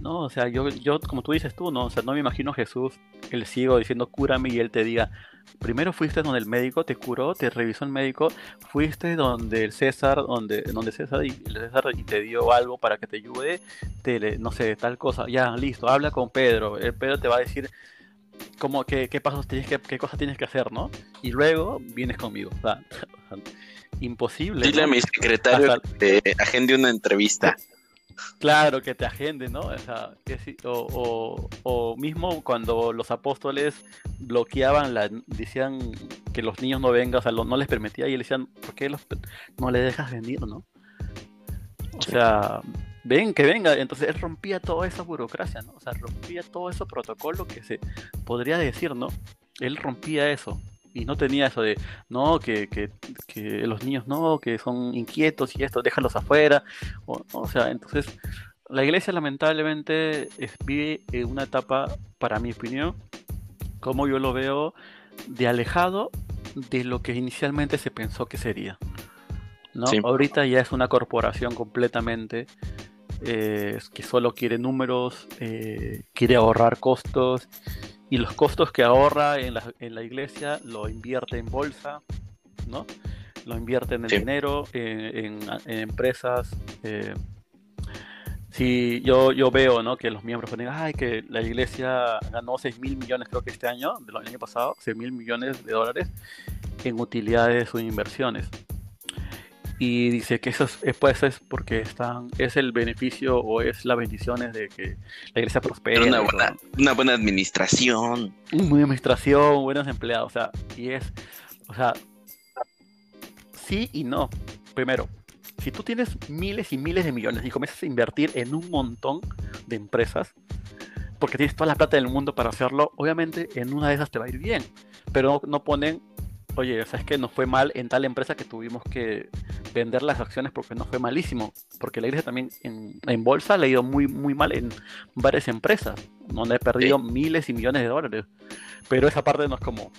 No, o sea, yo, yo, como tú dices tú, no, o sea, no me imagino Jesús, el ciego, diciendo cúrame y él te diga, primero fuiste donde el médico te curó, te revisó el médico, fuiste donde el César, donde, donde César y el César y te dio algo para que te ayude, te, no sé, tal cosa, ya, listo, habla con Pedro, el Pedro te va a decir cómo, qué, qué pasos tienes que, qué cosas tienes que hacer, ¿no? Y luego vienes conmigo, o sea, imposible. Dile a mi secretario Hasta... que te agende una entrevista. Claro, que te agende, ¿no? O, sea, que, o, o, o, mismo cuando los apóstoles bloqueaban, la, decían que los niños no vengan, o sea, no les permitía y le decían, ¿por qué los, no le dejas venir, no? O sea, ven, que venga. Entonces él rompía toda esa burocracia, ¿no? O sea, rompía todo ese protocolo que se podría decir, ¿no? Él rompía eso y no tenía eso de, no, que, que, que, los niños no, que son inquietos y esto, déjalos afuera. O, o sea, entonces la iglesia lamentablemente es, vive en una etapa, para mi opinión, como yo lo veo, de alejado de lo que inicialmente se pensó que sería. ¿no? Sí. Ahorita ya es una corporación completamente eh, que solo quiere números, eh, quiere ahorrar costos y los costos que ahorra en la, en la iglesia lo invierte en bolsa, ¿no? Lo invierte en el sí. dinero, en, en, en, empresas. Eh, si yo, yo veo ¿no? que los miembros ponen, ay, que la iglesia ganó 6 mil millones, creo que este año, del año pasado, 6 mil millones de dólares en utilidades o inversiones y dice que eso es, pues es porque están es el beneficio o es las bendiciones de que la iglesia prospere una buena, una buena administración. Una buena administración buenos empleados o sea y es o sea sí y no. Primero si tú tienes miles y miles de millones y comienzas a invertir en un montón de empresas porque tienes toda la plata del mundo para hacerlo obviamente en una de esas te va a ir bien pero no, no ponen oye, ¿sabes que Nos fue mal en tal empresa que tuvimos que vender las acciones porque nos fue malísimo. Porque la iglesia también en, en bolsa le ha ido muy, muy mal en varias empresas, donde he perdido sí. miles y millones de dólares. Pero esa parte no es como.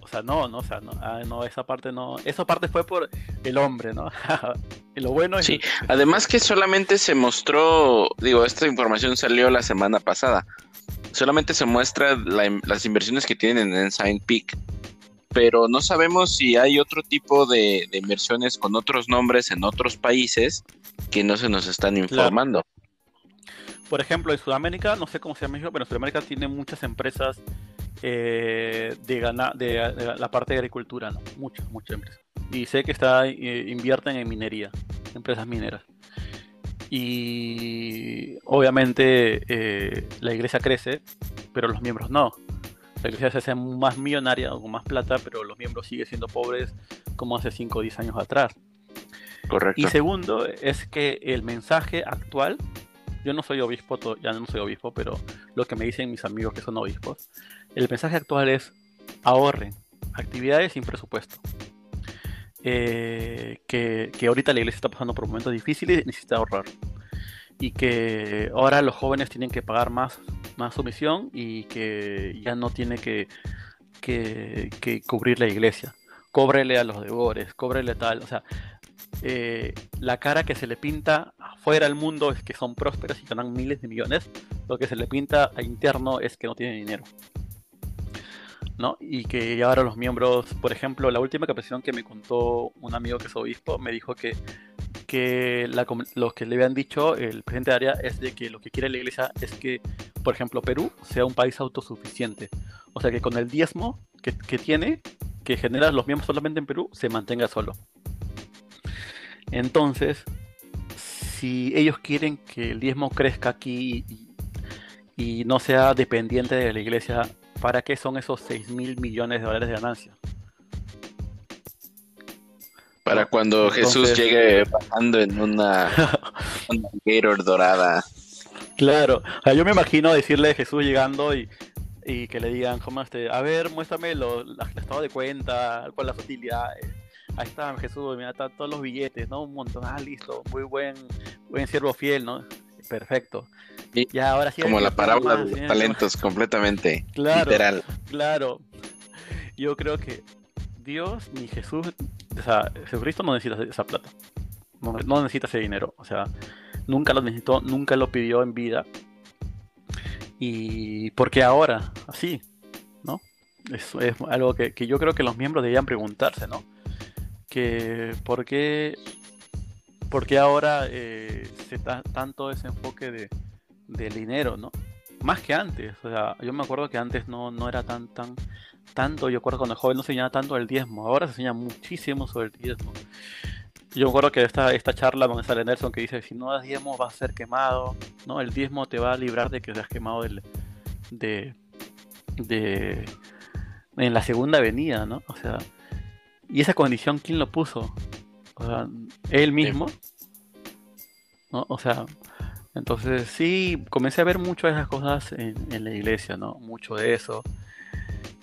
O sea, no, no, o sea, no, ah, no esa parte no. Esa parte fue por el hombre, ¿no? y lo bueno es. Sí, además que solamente se mostró, digo, esta información salió la semana pasada. Solamente se muestra la, las inversiones que tienen en Ensign Peak pero no sabemos si hay otro tipo de, de, inversiones con otros nombres en otros países que no se nos están informando. Claro. Por ejemplo, en Sudamérica, no sé cómo se llama México, pero en Sudamérica tiene muchas empresas eh, de, gana, de, de, la parte de agricultura, ¿no? muchas, muchas empresas. Y sé que está, eh, invierten en minería, empresas mineras. Y obviamente eh, la iglesia crece, pero los miembros no la iglesia se hace más millonaria con más plata, pero los miembros siguen siendo pobres como hace 5 o 10 años atrás. Correcto. Y segundo, es que el mensaje actual, yo no soy obispo, ya no soy obispo, pero lo que me dicen mis amigos que son obispos, el mensaje actual es ahorren actividades sin presupuesto. Eh, que, que ahorita la iglesia está pasando por momentos difíciles y necesita ahorrar y que ahora los jóvenes tienen que pagar más, más sumisión y que ya no tiene que, que, que cubrir la iglesia. Cóbrele a los deudores, cóbrele tal, o sea, eh, la cara que se le pinta afuera al mundo es que son prósperos y ganan miles de millones, lo que se le pinta a interno es que no tienen dinero. ¿no? Y que ahora los miembros, por ejemplo, la última capacitación que me contó un amigo que es obispo, me dijo que que la, lo que le habían dicho el presidente de área es de que lo que quiere la iglesia es que, por ejemplo, Perú sea un país autosuficiente. O sea, que con el diezmo que, tiene, que genera los miembros solamente en Perú, se mantenga solo. Entonces, si ellos quieren que el diezmo crezca aquí y, y no sea dependiente de la iglesia, ¿para qué son esos 6 mil millones de dólares de ganancia? Para cuando Entonces, Jesús llegue bajando en una, una Gator dorada. Claro, o sea, yo me imagino decirle a Jesús llegando y, y que le digan, ¿cómo este? A ver, muéstrame lo, el estado de cuenta, cuál es la utilidad. ahí está Jesús, mira, están todos los billetes, ¿no? Un montón, ah, listo, muy buen, buen siervo fiel, ¿no? Perfecto. Y ya, ahora sí. Como la parábola de los talentos, completamente. Claro, literal. Claro. Yo creo que Dios ni Jesús, o sea, Jesucristo no necesita esa plata. No, no necesita ese dinero. O sea, nunca lo necesitó, nunca lo pidió en vida. Y porque ahora, así, ¿no? Es, es algo que, que, yo creo que los miembros deberían preguntarse, ¿no? Que por qué, por qué ahora eh, se da tanto ese enfoque de, del dinero, ¿no? Más que antes, o sea, yo me acuerdo que antes no, no era tan, tan, tanto, yo acuerdo cuando joven no se enseñaba tanto el diezmo, ahora se enseña muchísimo sobre el diezmo. Yo me acuerdo que esta, esta charla donde sale Nelson que dice, si no das diezmo vas a ser quemado, ¿no? El diezmo te va a librar de que seas quemado del, de, de, en la segunda venida, ¿no? O sea, y esa condición, ¿quién lo puso? O sea, él mismo, ¿no? O sea, entonces sí, comencé a ver mucho de esas cosas en, en la iglesia, ¿no? Mucho de eso.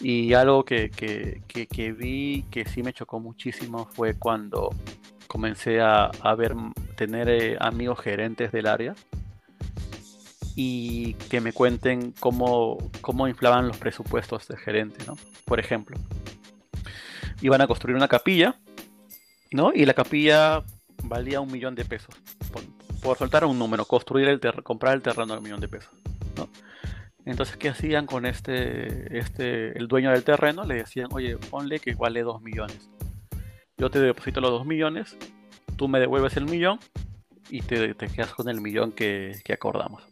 Y algo que, que, que, vi que sí me chocó muchísimo fue cuando comencé a, a ver, tener eh, amigos gerentes del área y que me cuenten cómo, cómo inflaban los presupuestos de gerente, ¿no? Por ejemplo, iban a construir una capilla, ¿no? Y la capilla valía un millón de pesos. Por, por soltar un número, construir el comprar el terreno de un millón de pesos. Entonces, ¿qué hacían con este, este, el dueño del terreno? Le decían, oye, ponle que vale 2 millones. Yo te deposito los 2 millones, tú me devuelves el millón y te, te quedas con el millón que, que, acordamos.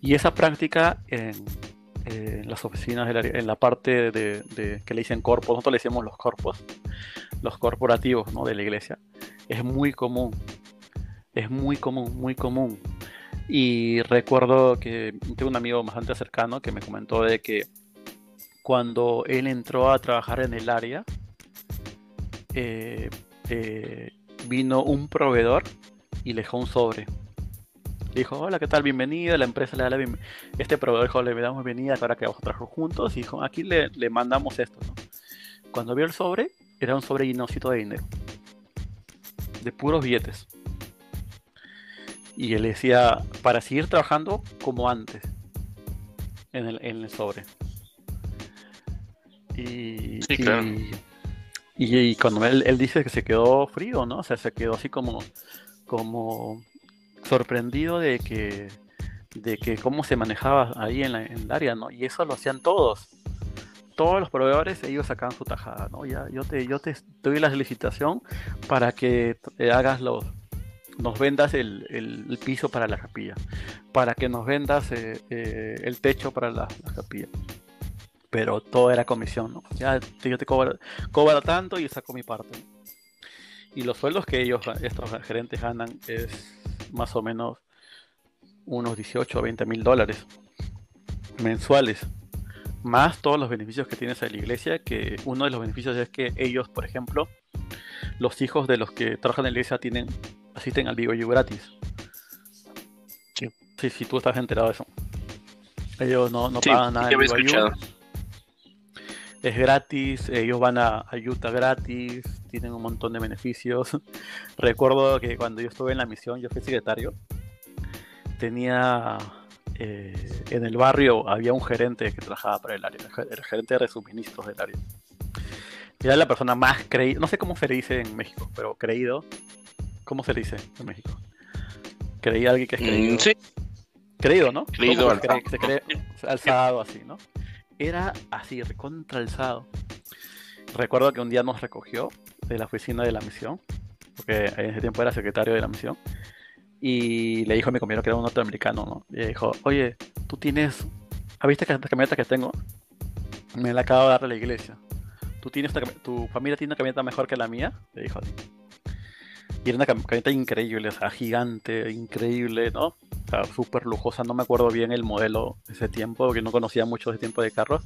Y esa práctica en, en las oficinas, de la, en la parte de, de, que le dicen corpos, nosotros le decimos los corpos, los corporativos ¿no? de la iglesia, es muy común. Es muy común, muy común. Y recuerdo que tengo un amigo bastante cercano que me comentó de que cuando él entró a trabajar en el área, eh, eh, vino un proveedor y le dejó un sobre. Le dijo, hola, ¿qué tal? Bienvenido. La empresa le da la bienvenida. Este proveedor dijo, le damos bienvenida para que vamos a trabajar juntos. Y dijo, aquí le, le mandamos esto. Cuando vio el sobre, era un sobre llenocito de dinero. De puros billetes. Y él decía, para seguir trabajando como antes, en el, en el sobre. Y, sí, claro. y, y, y, cuando él, él, dice que se quedó frío, ¿no? O sea, se quedó así como, como sorprendido de que, de que cómo se manejaba ahí en, la, en el área, ¿no? Y eso lo hacían todos. Todos los proveedores, ellos sacaban su tajada, ¿no? Ya, yo te, yo te doy la licitación para que hagas los, nos vendas el, el, piso para la capilla, para que nos vendas eh, eh, el techo para la, la, capilla. Pero todo era comisión, ¿no? Ya yo te cobro, tanto y saco mi parte. Y los sueldos que ellos, estos gerentes ganan es más o menos unos 18 o 20 mil dólares mensuales. Más todos los beneficios que tienes en la iglesia, que uno de los beneficios es que ellos, por ejemplo, los hijos de los que trabajan en la iglesia tienen asisten al BYU gratis. Sí. sí. sí, tú estás enterado de eso. Ellos no, no sí, pagan nada. en BYU. Escuchado. Es gratis, ellos van a, a, Utah gratis, tienen un montón de beneficios. Recuerdo que cuando yo estuve en la misión, yo fui secretario, tenía eh, en el barrio había un gerente que trabajaba para el área, el gerente de suministros del área. Era la persona más creída, no sé cómo se le dice en México, pero creído ¿Cómo se dice en México? Creí a alguien que es creído. Mm, sí. Creído, ¿no? Creído, se cree, se cree, alzado así, ¿no? Era así, recontra alzado. Recuerdo que un día nos recogió de la oficina de la misión, porque en ese tiempo era secretario de la misión, y le dijo a mi compañero que era un norteamericano, ¿no? Y le dijo, oye, tú tienes, ¿has visto esta camioneta que tengo? Me la acabo de dar a la iglesia. ¿Tú tienes ¿Tu familia tiene una camioneta mejor que la mía? Le dijo así. Y era una camioneta increíble, o sea, gigante, increíble, ¿no? O sea, súper lujosa. No me acuerdo bien el modelo de ese tiempo, porque no conocía mucho ese tiempo de carros.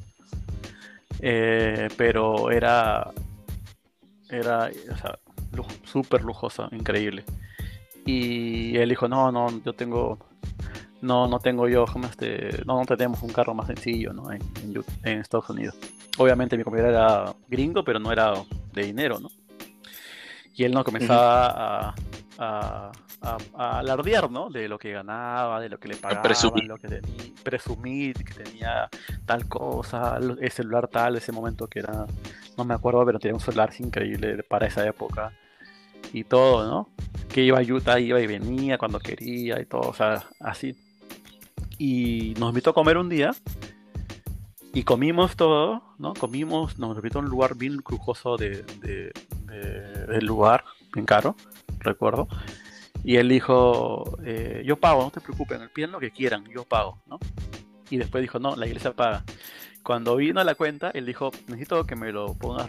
Eh, pero era. Era, o sea, súper lujosa, increíble. Y él dijo: No, no, yo tengo. No, no tengo yo, este, no, no tenemos un carro más sencillo, ¿no? En Estados Unidos. Obviamente mi compañero era gringo, pero no era de dinero, ¿no? Y él no comenzaba a, alardear, ¿no? De lo que ganaba, de lo que le pagaban, presumir. lo que tenía, presumir que tenía tal cosa, el celular tal, ese momento que era, no me acuerdo, pero tenía un celular increíble para esa época y todo, ¿no? Que iba a Utah, iba y venía cuando quería y todo, o sea, así. Y nos invitó a comer un día y comimos todo, ¿no? Comimos, nos invitó a un lugar bien lujoso de, del lugar, bien caro, recuerdo. Y él dijo, eh, yo pago, no te preocupes, piden lo que quieran, yo pago, ¿no? Y después dijo, no, la iglesia paga. Cuando vino a la cuenta, él dijo, necesito que me lo pongas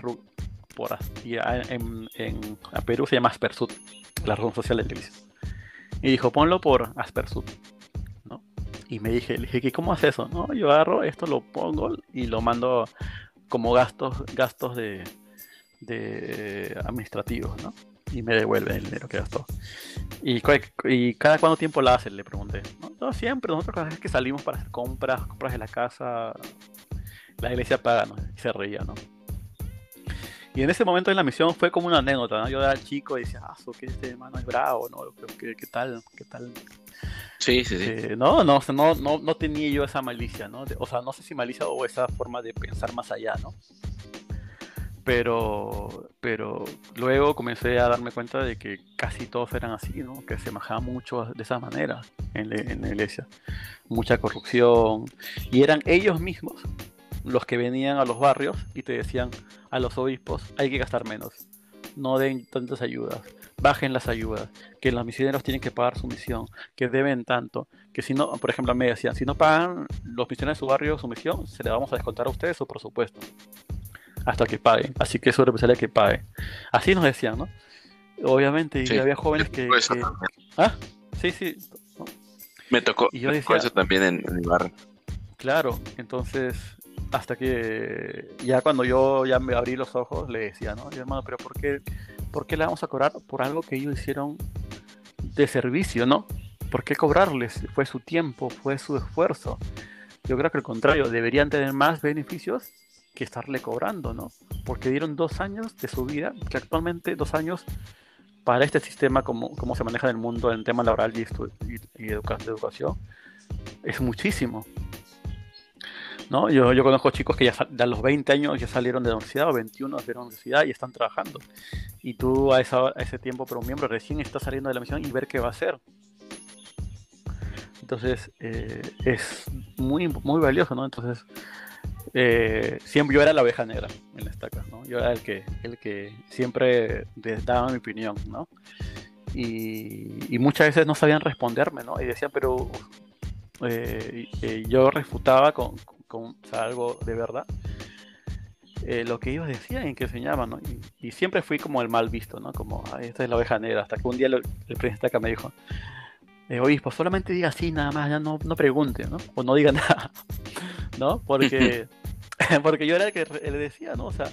por y en, en, a Perú se llama Aspersud, la razón social de la iglesia. Y dijo, ponlo por Aspersud. Y me dije, le dije, ¿cómo haces eso? No, yo agarro esto, lo pongo y lo mando como gastos, gastos de, de administrativos, ¿no? Y me devuelve el dinero que gastó. ¿Y, y cada cuánto tiempo la hacen? Le pregunté. No, siempre, nosotros cada vez que salimos para hacer compras, compras de la casa, la iglesia paga, ¿no? Y se reía, ¿no? Y en ese momento en la misión fue como una anécdota, ¿no? Yo era chico y decía, ah, que este hermano es bravo, ¿no? ¿Qué, qué tal? ¿Qué tal? Sí, sí, sí. Eh, no, no, no, no, no tenía yo esa malicia, ¿no? O sea, no sé si malicia o esa forma de pensar más allá, ¿no? Pero, pero luego comencé a darme cuenta de que casi todos eran así, ¿no? Que se manejaban mucho de esa manera en, en la iglesia. Mucha corrupción. Y eran ellos mismos los que venían a los barrios y te decían a los obispos, hay que gastar menos, no den tantas ayudas, bajen las ayudas, que los misioneros tienen que pagar su misión, que deben tanto, que si no, por ejemplo, me decían, si no pagan los misioneros de su barrio su misión, se le vamos a descontar a ustedes su presupuesto, hasta que paguen, así que eso represalia que pague. Así nos decían, ¿no? Obviamente, y había jóvenes que, Ah, sí, sí. Me tocó, y yo decía, eso también en, en mi barrio. Claro, entonces hasta que ya cuando yo ya me abrí los ojos le decía, ¿no? hermano, pero ¿por qué, ¿por qué le vamos a cobrar por algo que ellos hicieron de servicio, ¿no? ¿Por qué cobrarles? Fue su tiempo, fue su esfuerzo. Yo creo que al contrario, deberían tener más beneficios que estarle cobrando, ¿no? Porque dieron dos años de su vida, que actualmente dos años para este sistema, como, como se maneja en el mundo en tema laboral y, y, educación, es muchísimo. ¿No? Yo, yo conozco chicos que ya a los 20 años ya salieron de la universidad o 21 de la universidad y están trabajando. Y tú a, esa, a ese tiempo, pero un miembro recién está saliendo de la misión y ver qué va a hacer. Entonces eh, es muy, muy valioso, ¿no? Entonces eh, siempre yo era la oveja negra en la estaca, ¿no? Yo era el que, el que siempre daba mi opinión, ¿no? Y, y, muchas veces no sabían responderme, ¿no? Y decían, pero eh, yo refutaba con, con algo de verdad, eh, lo que ellos decían y que enseñaban, ¿no? Y, siempre fui como el mal visto, ¿no? Como, esta es la oveja negra, hasta que un día el presidente acá me dijo, eh, obispo, solamente diga así nada más, ya no, no pregunte, ¿no? O no diga nada, ¿no? Porque, porque yo era el que le decía, ¿no? O sea,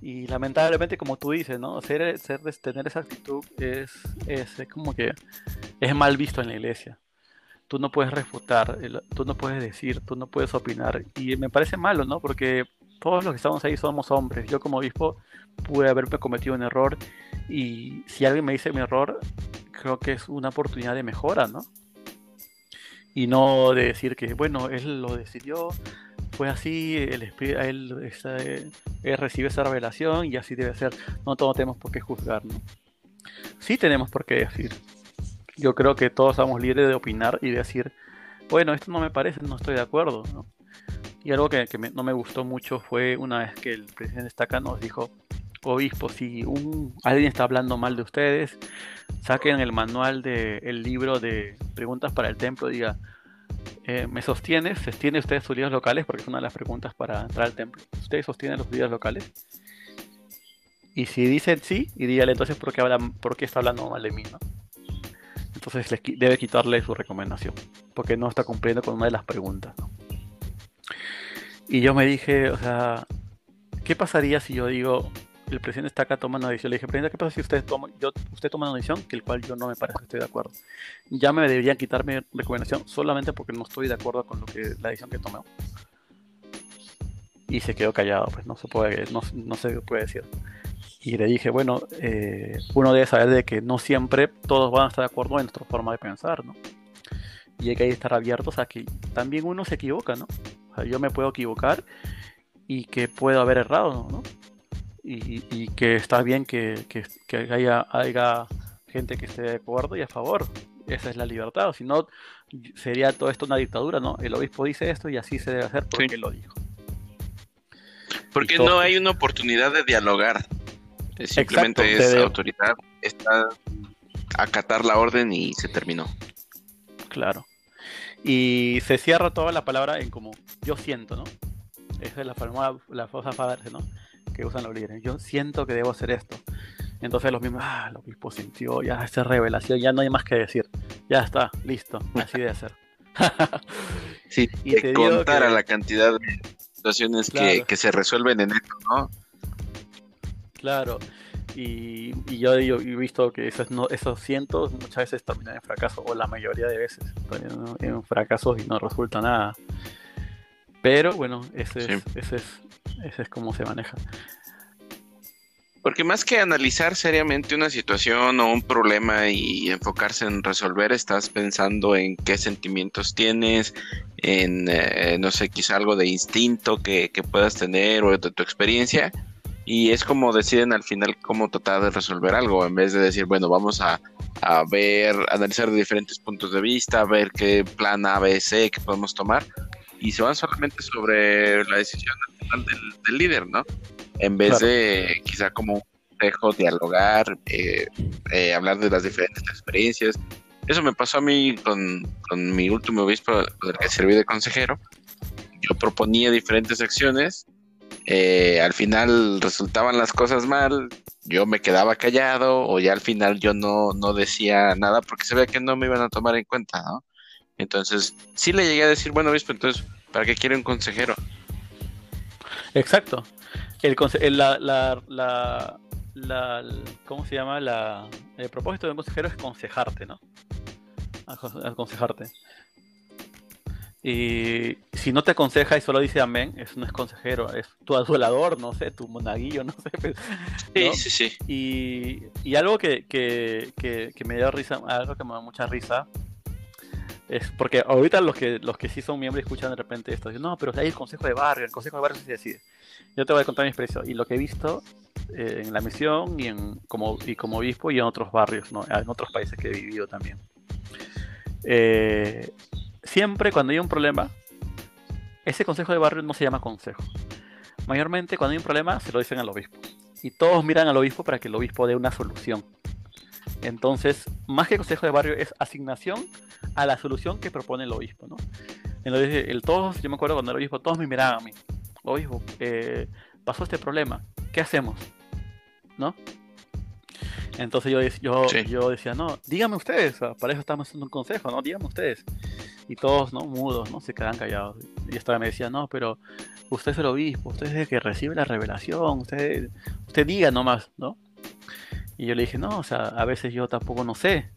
y lamentablemente, como tú dices, ¿no? Ser, ser, tener esa actitud es, es, es como que es mal visto en la iglesia tú no puedes refutar, tú no puedes decir, tú no puedes opinar. Y me parece malo, ¿no? Porque todos los que estamos ahí somos hombres. Yo como obispo pude haberme cometido un error y si alguien me dice mi error, creo que es una oportunidad de mejora, ¿no? Y no de decir que, bueno, él lo decidió, fue así, él, él, él recibe esa revelación y así debe ser. No todos tenemos por qué juzgar, ¿no? Sí tenemos por qué decir, yo creo que todos somos libres de opinar y decir, bueno, esto no me parece, no estoy de acuerdo. ¿no? Y algo que, no me gustó mucho fue una vez que el presidente Estaca nos dijo, obispo, si un, alguien está hablando mal de ustedes, saquen el manual del libro de preguntas para el templo, diga, eh, ¿me sostiene? ¿Sostiene usted sus líderes locales? Porque es una de las preguntas para entrar al templo. ¿Usted sostiene los líderes locales? Y si dicen sí, y dígale entonces por qué, habla, por qué está hablando mal de mí, ¿no? Entonces debe quitarle su recomendación, porque no está cumpliendo con una de las preguntas. Y yo me dije, o sea, ¿qué pasaría si yo digo, el presidente está acá tomando una decisión? Le dije, presidente, ¿qué pasa si usted toma, yo, usted toma una decisión que el cual yo no me parece que estoy de acuerdo? Ya me deberían quitar mi recomendación solamente porque no estoy de acuerdo con lo que la decisión que tomé. Y se quedó callado, pues no se puede, no, no se puede decir. Y le dije, bueno, eh, uno debe saber de que no siempre todos van a estar de acuerdo en nuestra forma de pensar, ¿no? Y hay que estar abiertos a que también uno se equivoca, ¿no? O sea, yo me puedo equivocar y que puedo haber errado, ¿no? Y, que está bien que, que, que haya, haya gente que esté de acuerdo y a favor. Esa es la libertad, si no, sería todo esto una dictadura, ¿no? El obispo dice esto y así se debe hacer porque lo dijo. Porque no hay una oportunidad de dialogar. Simplemente es autoridad, está acatar la orden y se terminó. Claro. Y se cierra toda la palabra en como yo siento, ¿no? Esa es la famosa, la famosa ¿no? Que usan los líderes. Yo siento que debo hacer esto. Entonces los mismos, ah, el obispo sintió, ya esta revelación, ya no hay más que decir. Ya está, listo, así debe ser. sí, y te contar a la cantidad de situaciones que, se resuelven en esto, ¿no? Claro, y, yo, he visto que esos, esos cientos muchas veces terminan en fracaso, o la mayoría de veces terminan en fracasos y no resulta nada. Pero bueno, ese, es, ese, es, ese es como se maneja. Porque más que analizar seriamente una situación o un problema y enfocarse en resolver, estás pensando en qué sentimientos tienes, en, eh, no sé, quizá algo de instinto que, puedas tener o de tu experiencia. Y es como deciden al final cómo tratar de resolver algo, en vez de decir, bueno, vamos a, ver, analizar de diferentes puntos de vista, ver qué plan A, B, C que podemos tomar. Y se van solamente sobre la decisión del líder, ¿no? en vez de quizá como un consejo, dialogar, eh, eh, hablar de las diferentes experiencias. Eso me pasó a mí con, mi último obispo, con el que serví de consejero. Yo proponía diferentes acciones, eh, al final resultaban las cosas mal, yo me quedaba callado o ya al final yo no, no decía nada porque se veía que no me iban a tomar en cuenta, ¿no? Entonces, sí le llegué a decir, bueno, obispo, entonces, ¿para qué quiere un consejero? Exacto el, la, la, la, ¿cómo se llama? La, el propósito de un consejero es aconsejarte, ¿no? Aconsejarte. Y si no te aconseja y solo dice amén, eso no es consejero, es tu adulador, no sé, tu monaguillo, no sé. Pues, sí, sí, sí. Y, y algo que, que, que, me dio risa, algo que me da mucha risa, es porque ahorita los que los que sí son miembros escuchan de repente esto, dicen, no, pero hay el consejo de barrio, el consejo de barrio se decide. Yo te voy a contar mi experiencia y lo que he visto eh, en la misión y, en, como, y como obispo y en otros barrios, ¿no? en otros países que he vivido también. Eh, siempre cuando hay un problema, ese consejo de barrio no se llama consejo. Mayormente cuando hay un problema se lo dicen al obispo. Y todos miran al obispo para que el obispo dé una solución. Entonces, más que consejo de barrio es asignación a la solución que propone el obispo. Entonces, el todos, yo me acuerdo cuando el obispo, todos me miraban a mí obispo, eh, pasó este problema, ¿qué hacemos? ¿No? Entonces yo, yo, yo decía, no, díganme ustedes, para eso estamos haciendo un consejo, ¿no? Díganme ustedes. Y todos, ¿no? Mudos, ¿no? Se quedan callados. Y esta me decía, no, pero usted es el obispo, usted es el que recibe la revelación, usted, usted diga nomás, ¿no? Y yo le dije, no, o sea, a veces yo tampoco no sé,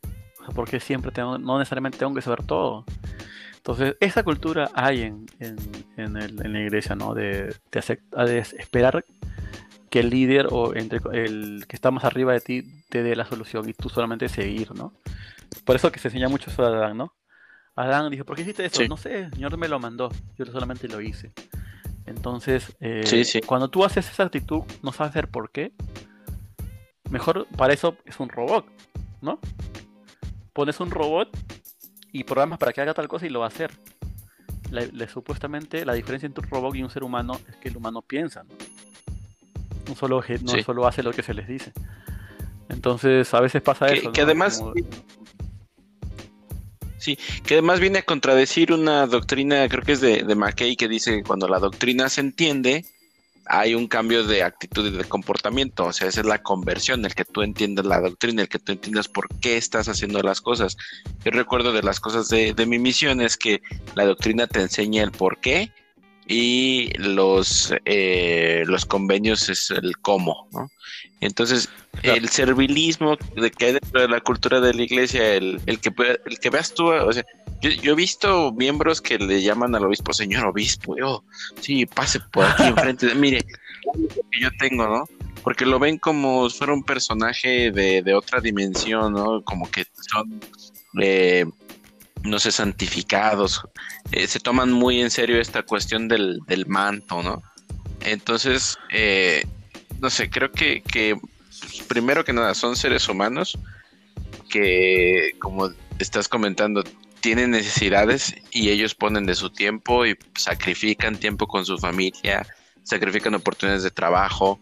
porque siempre tengo, no necesariamente tengo que saber todo. Entonces, esa cultura hay en, en, la iglesia, ¿no? De, de, esperar que el líder o entre el que está más arriba de ti te dé la solución y tú solamente seguir, ¿no? Por eso que se enseña mucho eso a Adán, ¿no? Adán dijo, ¿por qué hiciste eso? No sé, el Señor me lo mandó, yo solamente lo hice. Entonces, eh, cuando tú haces esa actitud, no sabes hacer por qué, mejor para eso es un robot, ¿no? Pones un robot y programas para que haga tal cosa y lo va a hacer. supuestamente la diferencia entre un robot y un ser humano es que el humano piensa, ¿no? Solo, no solo hace lo que se les dice. Entonces a veces pasa eso. Que además... Sí, que además viene a contradecir una doctrina, creo que es de, de McKay, que dice que cuando la doctrina se entiende, hay un cambio de actitud y de comportamiento, o sea, esa es la conversión, el que tú entiendas la doctrina, el que tú entiendas por qué estás haciendo las cosas. Yo recuerdo de las cosas de, mi misión es que la doctrina te enseña el por qué y los, eh, los convenios es el cómo, ¿no? Entonces, el servilismo de que hay dentro de la cultura de la iglesia, el, el, que, el que veas tú, o sea, yo, he visto miembros que le llaman al obispo, señor obispo, yo, sí, pase por aquí enfrente, de, mire, que yo tengo, ¿no? porque lo ven como si fuera un personaje de, otra dimensión, ¿no? Como que son, eh, no sé, santificados, eh, se toman muy en serio esta cuestión del, del manto, ¿no? Entonces, eh, no sé, creo que, que pues, primero que nada son seres humanos que, como estás comentando, tienen necesidades y ellos ponen de su tiempo y sacrifican tiempo con su familia, sacrifican oportunidades de trabajo,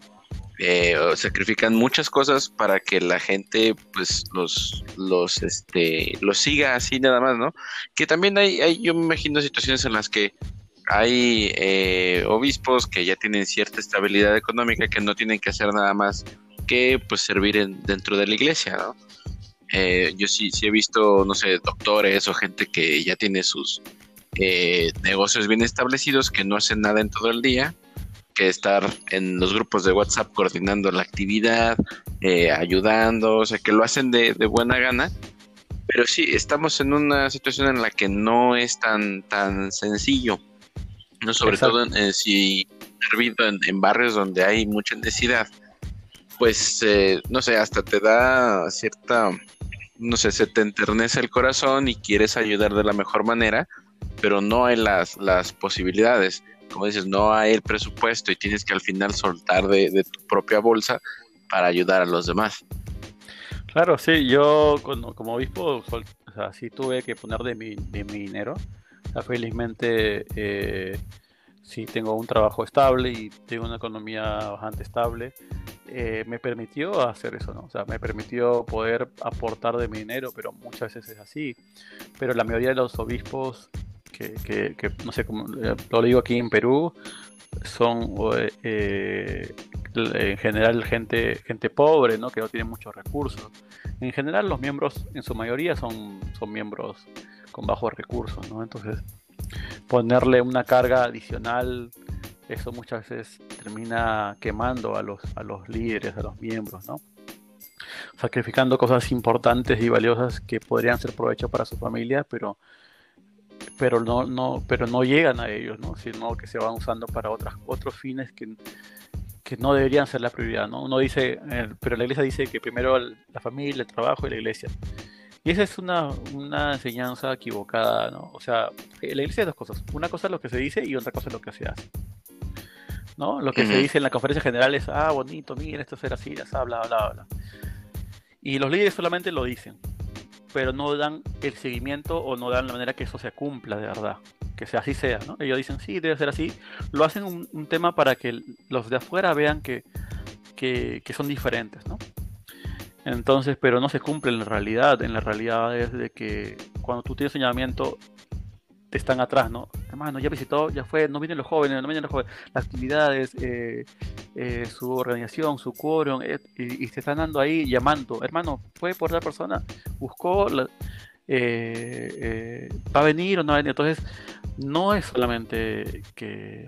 eh, sacrifican muchas cosas para que la gente pues los los este los siga así nada más no que también hay, hay yo me imagino situaciones en las que hay eh, obispos que ya tienen cierta estabilidad económica que no tienen que hacer nada más que pues servir en, dentro de la iglesia no eh, yo sí, sí he visto, no sé, doctores o gente que ya tiene sus eh, negocios bien establecidos, que no hacen nada en todo el día, que estar en los grupos de WhatsApp coordinando la actividad, eh, ayudando, o sea, que lo hacen de, buena gana. Pero sí, estamos en una situación en la que no es tan, tan sencillo, ¿no? sobre todo en, si servido en, en, barrios donde hay mucha necesidad, pues, no sé, hasta te da cierta no sé, se te enternece el corazón y quieres ayudar de la mejor manera, pero no hay las, las posibilidades. Como dices, no hay el presupuesto y tienes que al final soltar de, tu propia bolsa para ayudar a los demás. Claro, sí, yo como, como obispo, o sí tuve que poner de mi, dinero. felizmente, eh, sí tengo un trabajo estable y tengo una economía bastante estable. Eh, me permitió hacer eso, ¿no? O sea, me permitió poder aportar de mi dinero, pero muchas veces es así. Pero la mayoría de los obispos, que, no sé, cómo eh, lo digo aquí en Perú, son eh, en general gente, gente pobre, ¿no? Que no tiene muchos recursos. En general los miembros, en su mayoría, son, son miembros con bajos recursos, ¿no? Entonces, ponerle una carga adicional eso muchas veces termina quemando a los, a los líderes, a los miembros, ¿no? Sacrificando cosas importantes y valiosas que podrían ser provecho para su familia, pero, pero, no, no, pero no llegan a ellos, ¿no? Sino que se van usando para otras, otros fines que, que no deberían ser la prioridad, ¿no? Uno dice, eh, pero la iglesia dice que primero la familia, el trabajo y la iglesia. Y esa es una, una enseñanza equivocada, ¿no? O sea, la iglesia es dos cosas. Una cosa es lo que se dice y otra cosa es lo que se hace. ¿no? Lo que se dice en la conferencia general es, ah, bonito, miren, esto será así, ya bla, bla, bla. Y los líderes solamente lo dicen, pero no dan el seguimiento o no dan la manera que eso se cumpla de verdad, que sea así sea, ¿no? Ellos dicen, sí, debe ser así, lo hacen un, tema para que los de afuera vean que, que, son diferentes, ¿no? Entonces, pero no se cumple en la realidad. En la realidad es de que cuando tú tienes señalamiento, están atrás, ¿no? Hermano, ya visitó, ya fue, no vienen los jóvenes, no vienen los jóvenes, las actividades, eh, eh, su organización, su quórum, eh, y, se están dando ahí llamando, hermano, ¿fue por la persona? ¿Buscó? ¿Va a venir o no va a venir? Entonces, no es solamente que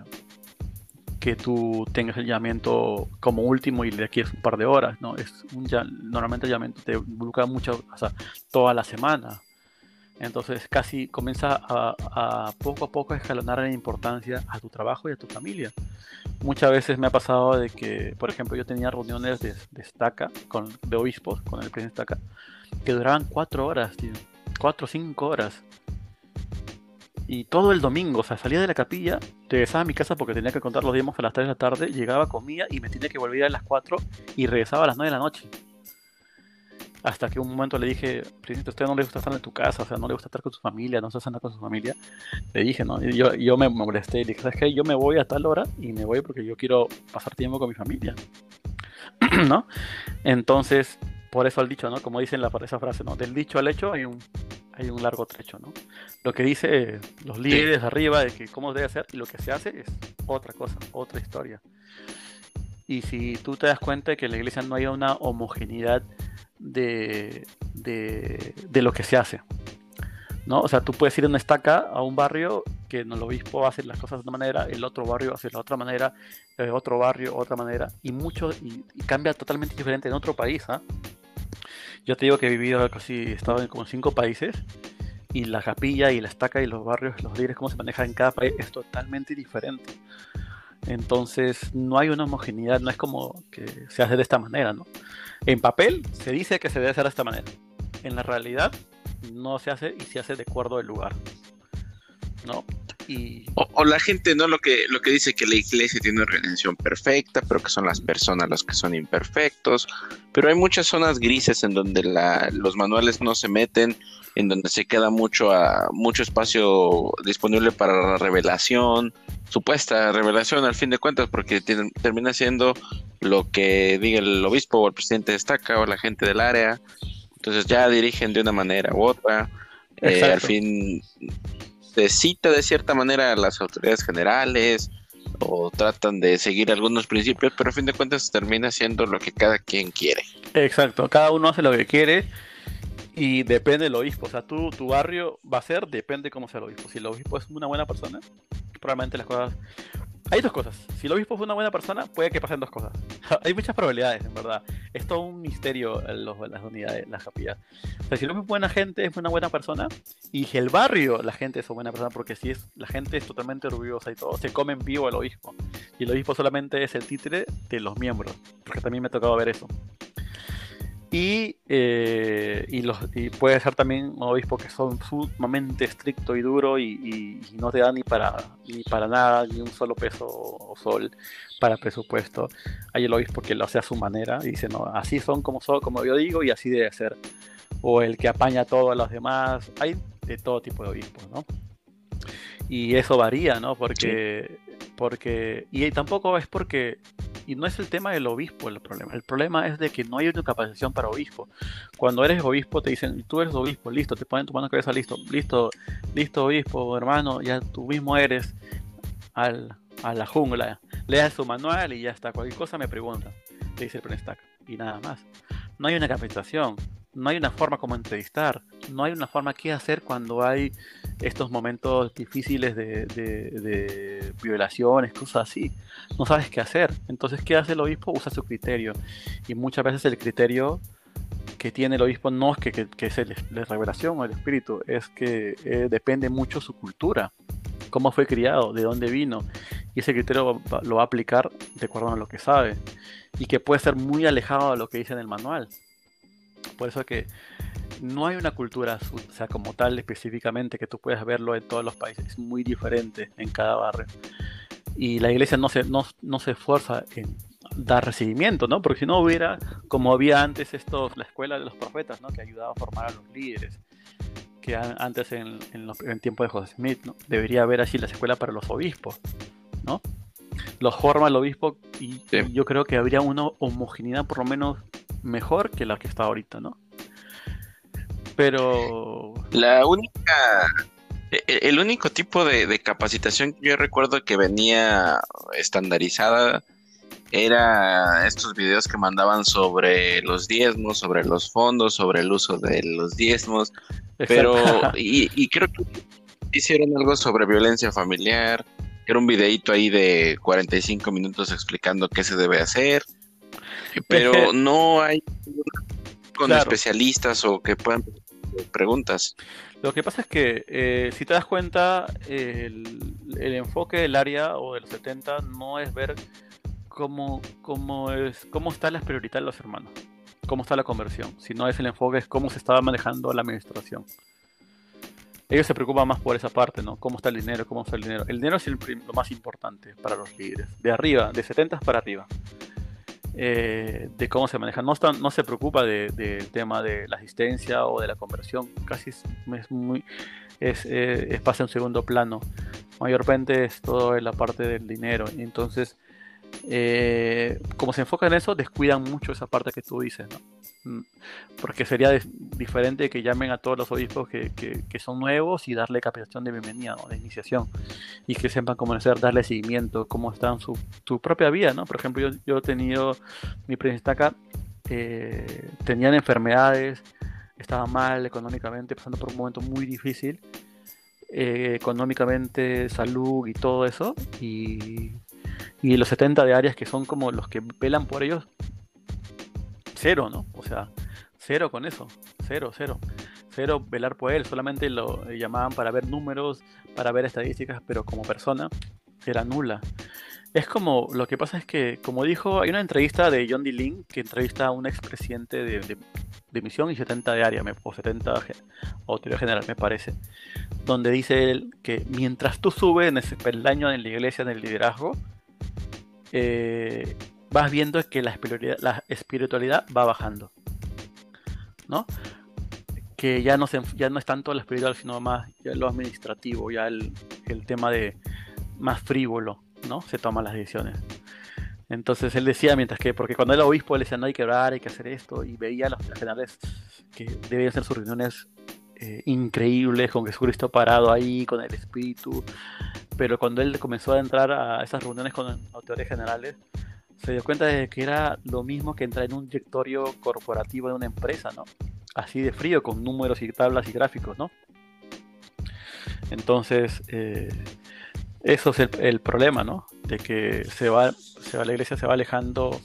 que tú tengas el llamamiento como último y de aquí es un par de horas, ¿no? Es un, normalmente el llamamiento te involucra mucho, toda la semana, entonces casi comienza a, poco a poco a escalonar en importancia a tu trabajo y a tu familia. Muchas veces me ha pasado de que, por ejemplo, yo tenía reuniones de, estaca, con, de obispos, con el presidente estaca, que duraban cuatro horas, tío. Cuatro o cinco horas. Y todo el domingo, o sea, salía de la capilla, regresaba a mi casa porque tenía que contar los días a las 3 de la tarde, llegaba, comía y me tenía que volver a las 4 y regresaba a las 9 de la noche. Hasta que un momento le dije, Presidente, a usted no le gusta estar en tu casa, o sea, no le gusta estar con su familia, no se andar con su familia. Le dije, ¿no? Y yo, yo me molesté le dije, ¿sabes qué? Yo me voy a tal hora y me voy porque yo quiero pasar tiempo con mi familia. ¿No? Entonces, por eso el dicho, ¿no? Como dicen la, esa frase, ¿no? Del dicho al hecho hay un, hay un largo trecho, ¿no? Lo que dice los líderes arriba de que cómo debe ser y lo que se hace es otra cosa, otra historia. Y si tú te das cuenta de que en la iglesia no hay una homogeneidad de, de, lo que se hace. ¿no? O sea, tú puedes ir en una estaca a un barrio que el obispo hace las cosas de una manera, el otro barrio hace la otra manera, el otro barrio otra manera, y mucho, y, cambia totalmente diferente en otro país. ¿ah? Yo te digo que he vivido casi, he estado en como cinco países, y la capilla y la estaca y los barrios, los líderes, cómo se maneja en cada país es totalmente diferente. Entonces no hay una homogeneidad, no es como que se hace de esta manera, ¿no? En papel se dice que se debe hacer de esta manera. En la realidad no se hace y se hace de acuerdo al lugar. ¿No? O, la gente, ¿no? Lo que, lo que dice que la iglesia tiene una organización perfecta, pero que son las personas los que son imperfectos. Pero hay muchas zonas grises en donde los manuales no se meten, en donde se queda mucho, a, mucho espacio disponible para la revelación, supuesta revelación al fin de cuentas, porque termina siendo lo que diga el obispo o el presidente destaca o la gente del área. Entonces ya dirigen de una manera u otra. Eh, al fin cita de cierta manera a las autoridades generales o tratan de seguir algunos principios, pero a fin de cuentas termina siendo lo que cada quien quiere. Exacto, cada uno hace lo que quiere y depende del obispo. O sea, tú, tu barrio va a ser, depende cómo sea el obispo. Si el obispo es una buena persona, probablemente las cosas hay dos cosas. Si el obispo fue una buena persona, puede que pasen dos cosas. Hay muchas probabilidades, en verdad. Es todo un misterio en las unidades, las capillas. O sea, si el obispo es buena gente, es una buena persona. Y si el barrio, la gente es una buena persona, porque si es la gente es totalmente orgullosa y todo, se come en vivo al obispo. Y el obispo solamente es el títere de los miembros. Porque también me ha tocado ver eso. Y, eh, y, los, y puede ser también un obispo que son sumamente estricto y duro y, no te da ni para, ni para nada, ni un solo peso o sol para presupuesto. Hay el obispo que lo hace a su manera y dice, no, así son como, son, como yo digo y así debe ser. O el que apaña todo a los demás. Hay de todo tipo de obispos, ¿no? Y eso varía, ¿no? Porque, porque y tampoco es porque y no es el tema del obispo el problema. El problema es de que no hay una capacitación para obispo. Cuando eres obispo te dicen, tú eres obispo, listo, te ponen tu mano cabeza, listo, listo, listo obispo, hermano, ya tú mismo eres al, a la jungla. Leas su manual y ya está. Cualquier cosa me pregunta, te dice el Prestac. Y nada más. No hay una capacitación no hay una forma como entrevistar, no hay una forma que hacer cuando hay estos momentos difíciles de, violaciones, cosas así. No sabes qué hacer. Entonces, ¿qué hace el obispo? Usa su criterio. Y muchas veces el criterio que tiene el obispo no es que, que, es la revelación o el espíritu, es que eh, depende mucho su cultura, cómo fue criado, de dónde vino. Y ese criterio lo va a aplicar de acuerdo a lo que sabe. Y que puede ser muy alejado de lo que dice en el manual. Por eso que no hay una cultura, o sea, como tal específicamente, que tú puedas verlo en todos los países. Es muy diferente en cada barrio. Y la iglesia no se, no, se esfuerza en dar recibimiento, ¿no? Porque si no hubiera, como había antes esto, la escuela de los profetas, ¿no? Que ayudaba a formar a los líderes, que antes en, en, en tiempo de José Smith, ¿no? Debería haber así la escuela para los obispos, ¿no? Los forma el obispo y, y yo creo que habría una homogeneidad por lo menos mejor que la que está ahorita, ¿no? Pero... La única... E, e, el único tipo de, capacitación que yo recuerdo que venía estandarizada era estos videos que mandaban sobre los diezmos, sobre los fondos, sobre el uso de los diezmos, pero y, y, creo que hicieron algo sobre violencia familiar, era un videito ahí de 45 minutos explicando qué se debe hacer, pero no hay con especialistas o que puedan preguntas. Lo que pasa es que, eh, si te das cuenta, el, enfoque del área o del 70 no es ver cómo, cómo, es, cómo están las prioridades de los hermanos, cómo está la conversión, sino es el enfoque es cómo se estaba manejando la administración. Ellos se preocupan más por esa parte, ¿no? Cómo está el dinero, cómo está el dinero. El dinero es lo más importante para los líderes. De arriba, de 70 para arriba. Eh, de cómo se maneja. No, se preocupa del tema de la asistencia o de la conversión, casi es, muy es, eh, pasa en segundo plano. Mayormente es todo en la parte del dinero. Entonces, eh, como se enfoca en eso, descuidan mucho esa parte que tú dices, ¿no? Mm, porque sería diferente que llamen a todos los obispos que, son nuevos y darle capacitación de bienvenida, ¿no? de iniciación, y que sepan cómo hacer, darle seguimiento, cómo está en su, propia vida, ¿no? Por ejemplo, yo, yo he tenido, mi presencia acá, eh, tenían enfermedades, estaban mal económicamente, pasando por un momento muy difícil, eh, económicamente, salud y todo eso, y y los 70 de áreas que son como los que velan por ellos, cero, ¿no? O sea, cero con eso, cero, cero. Cero velar por él, solamente lo llamaban para ver números, para ver estadísticas, pero como persona, era nula. Es como, lo que pasa es que, como dijo, hay una entrevista de John D. Lin que entrevista a un expresidente de, de, misión y 70 de área, o 70 autoridad general, me parece, donde dice él que mientras tú subes en ese peldaño en la iglesia, en el liderazgo, eh, vas viendo que la espiritualidad, la espiritualidad va bajando. ¿No? Que ya no, se, ya no es tanto la espiritual, sino más lo administrativo, ya el, el tema de más frívolo, ¿no? Se toman las decisiones. Entonces él decía, mientras que, porque cuando era obispo él decía, no hay que orar, hay que hacer esto, y veía a los generales que debían ser sus reuniones eh, increíbles, con Jesucristo parado ahí, con el Espíritu, pero cuando él comenzó a entrar a esas reuniones con autoridades generales, se dio cuenta de que era lo mismo que entrar en un directorio corporativo de una empresa, ¿no? Así de frío, con números y tablas y gráficos, ¿no? Entonces, eh, eso es el, problema, ¿no? De que se va, se va, la iglesia se va alejando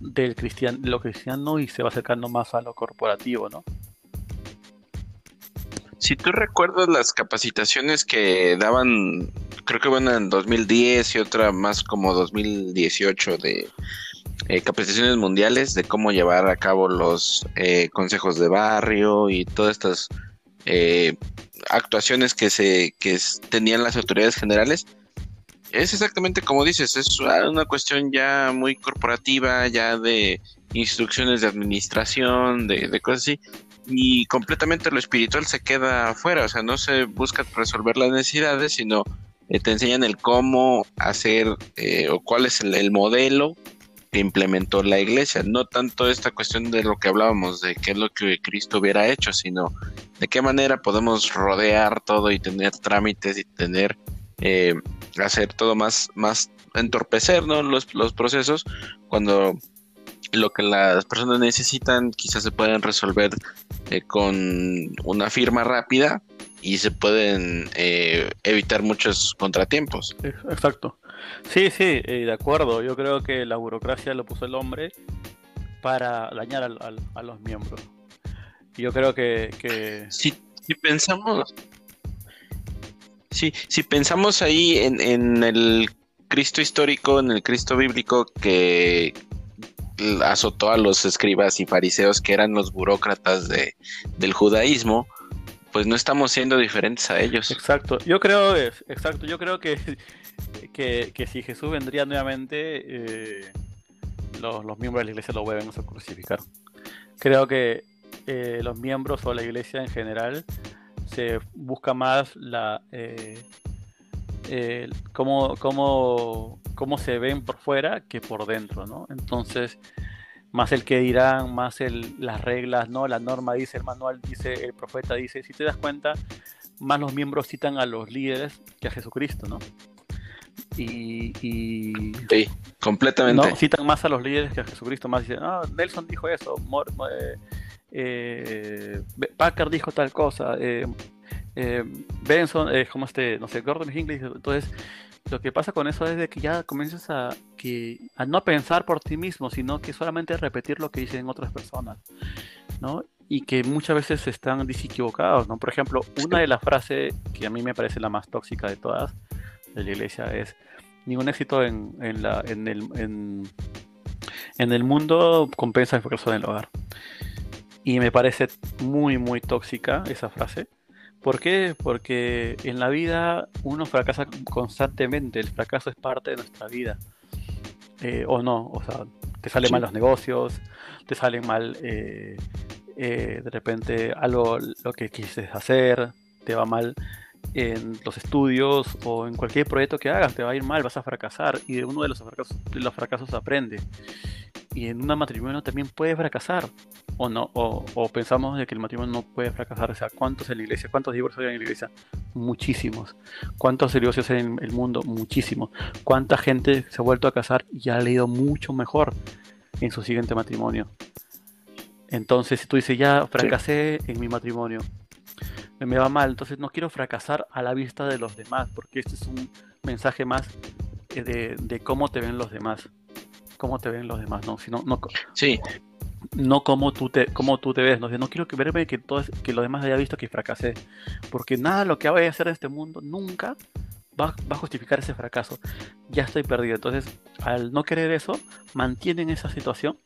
del cristian, lo cristiano y se va acercando más a lo corporativo, ¿no? Si tú recuerdas las capacitaciones que daban, creo que bueno en 2010 y otra más como 2018 de eh, capacitaciones mundiales de cómo llevar a cabo los eh, consejos de barrio y todas estas eh, actuaciones que se que tenían las autoridades generales es exactamente como dices, es una cuestión ya muy corporativa, ya de instrucciones de administración, de, cosas así, y completamente lo espiritual se queda afuera, o sea, no se busca resolver las necesidades, sino eh, te enseñan el cómo hacer eh, o cuál es el, modelo que implementó la iglesia, no tanto esta cuestión de lo que hablábamos, de qué es lo que Cristo hubiera hecho, sino de qué manera podemos rodear todo y tener trámites y tener eh, hacer todo más, más entorpecer los, los procesos cuando lo que las personas necesitan quizás se pueden resolver eh, con una firma rápida y se pueden eh, evitar muchos contratiempos. Exacto. Sí, sí, de acuerdo. Yo creo que la burocracia lo puso el hombre para dañar a los miembros. Yo creo que... que... Si, si pensamos Sí, si pensamos ahí en, el Cristo histórico, en el Cristo bíblico que azotó a los escribas y fariseos que eran los burócratas de, del judaísmo, pues no estamos siendo diferentes a ellos. Exacto, yo creo, exacto, yo creo que, que, si Jesús vendría nuevamente, eh, los, miembros de la iglesia lo vuelven a crucificar. Creo que eh, los miembros o la iglesia en general se busca más la eh, eh, cómo, cómo, se ven por fuera que por dentro, ¿no? Entonces, más el que dirán, más el, las reglas, ¿no? La norma dice, el manual dice, el profeta dice, si te das cuenta, más los miembros citan a los líderes que a Jesucristo, ¿no? Y, sí, completamente. ¿no? Citan más a los líderes que a Jesucristo, más dicen, ah, Nelson dijo eso, eh, eh, Packard dijo tal cosa, eh, Benson, como este, no sé, Gordon Hinckley, entonces lo que pasa con eso es de que ya comienzas a, que, a no pensar por ti mismo, sino que solamente repetir lo que dicen otras personas, ¿no? Y que muchas veces están equivocados, ¿no? Por ejemplo, una de las frases que a mí me parece la más tóxica de todas de la iglesia es ningún éxito en, en, la, en, el, en, en el mundo compensa el fracaso en el hogar. Y me parece muy, muy tóxica esa frase. ¿Por qué? Porque en la vida uno fracasa constantemente. El fracaso es parte de nuestra vida. Eh, o no, o sea, te salen mal los negocios, te salen mal eh, eh, de repente algo lo que quisiste hacer, te va mal en los estudios o en cualquier proyecto que hagas, te va a ir mal, vas a fracasar y de uno de los fracasos, de los fracasos aprende y en un matrimonio también puede fracasar. O no, o, pensamos de que el matrimonio no puede fracasar. O sea, ¿cuántos en la iglesia? ¿Cuántos divorcios hay en la iglesia? Muchísimos. ¿Cuántos divorcios hay en el mundo? Muchísimos. ¿Cuánta gente se ha vuelto a casar y ha leído mucho mejor en su siguiente matrimonio? Entonces, si tú dices, ya fracasé en mi matrimonio, me va mal, entonces no quiero fracasar a la vista de los demás, porque este es un mensaje más eh, de, de cómo te ven los demás cómo te ven los demás, no, sino, no, sí. no cómo tú te, cómo tú te ves, no, no quiero que verme que todo, que los demás haya visto que fracasé, porque nada lo que voy a hacer en este mundo nunca va, va a justificar ese fracaso. Ya estoy perdido. Entonces, al no querer eso, mantienen esa situación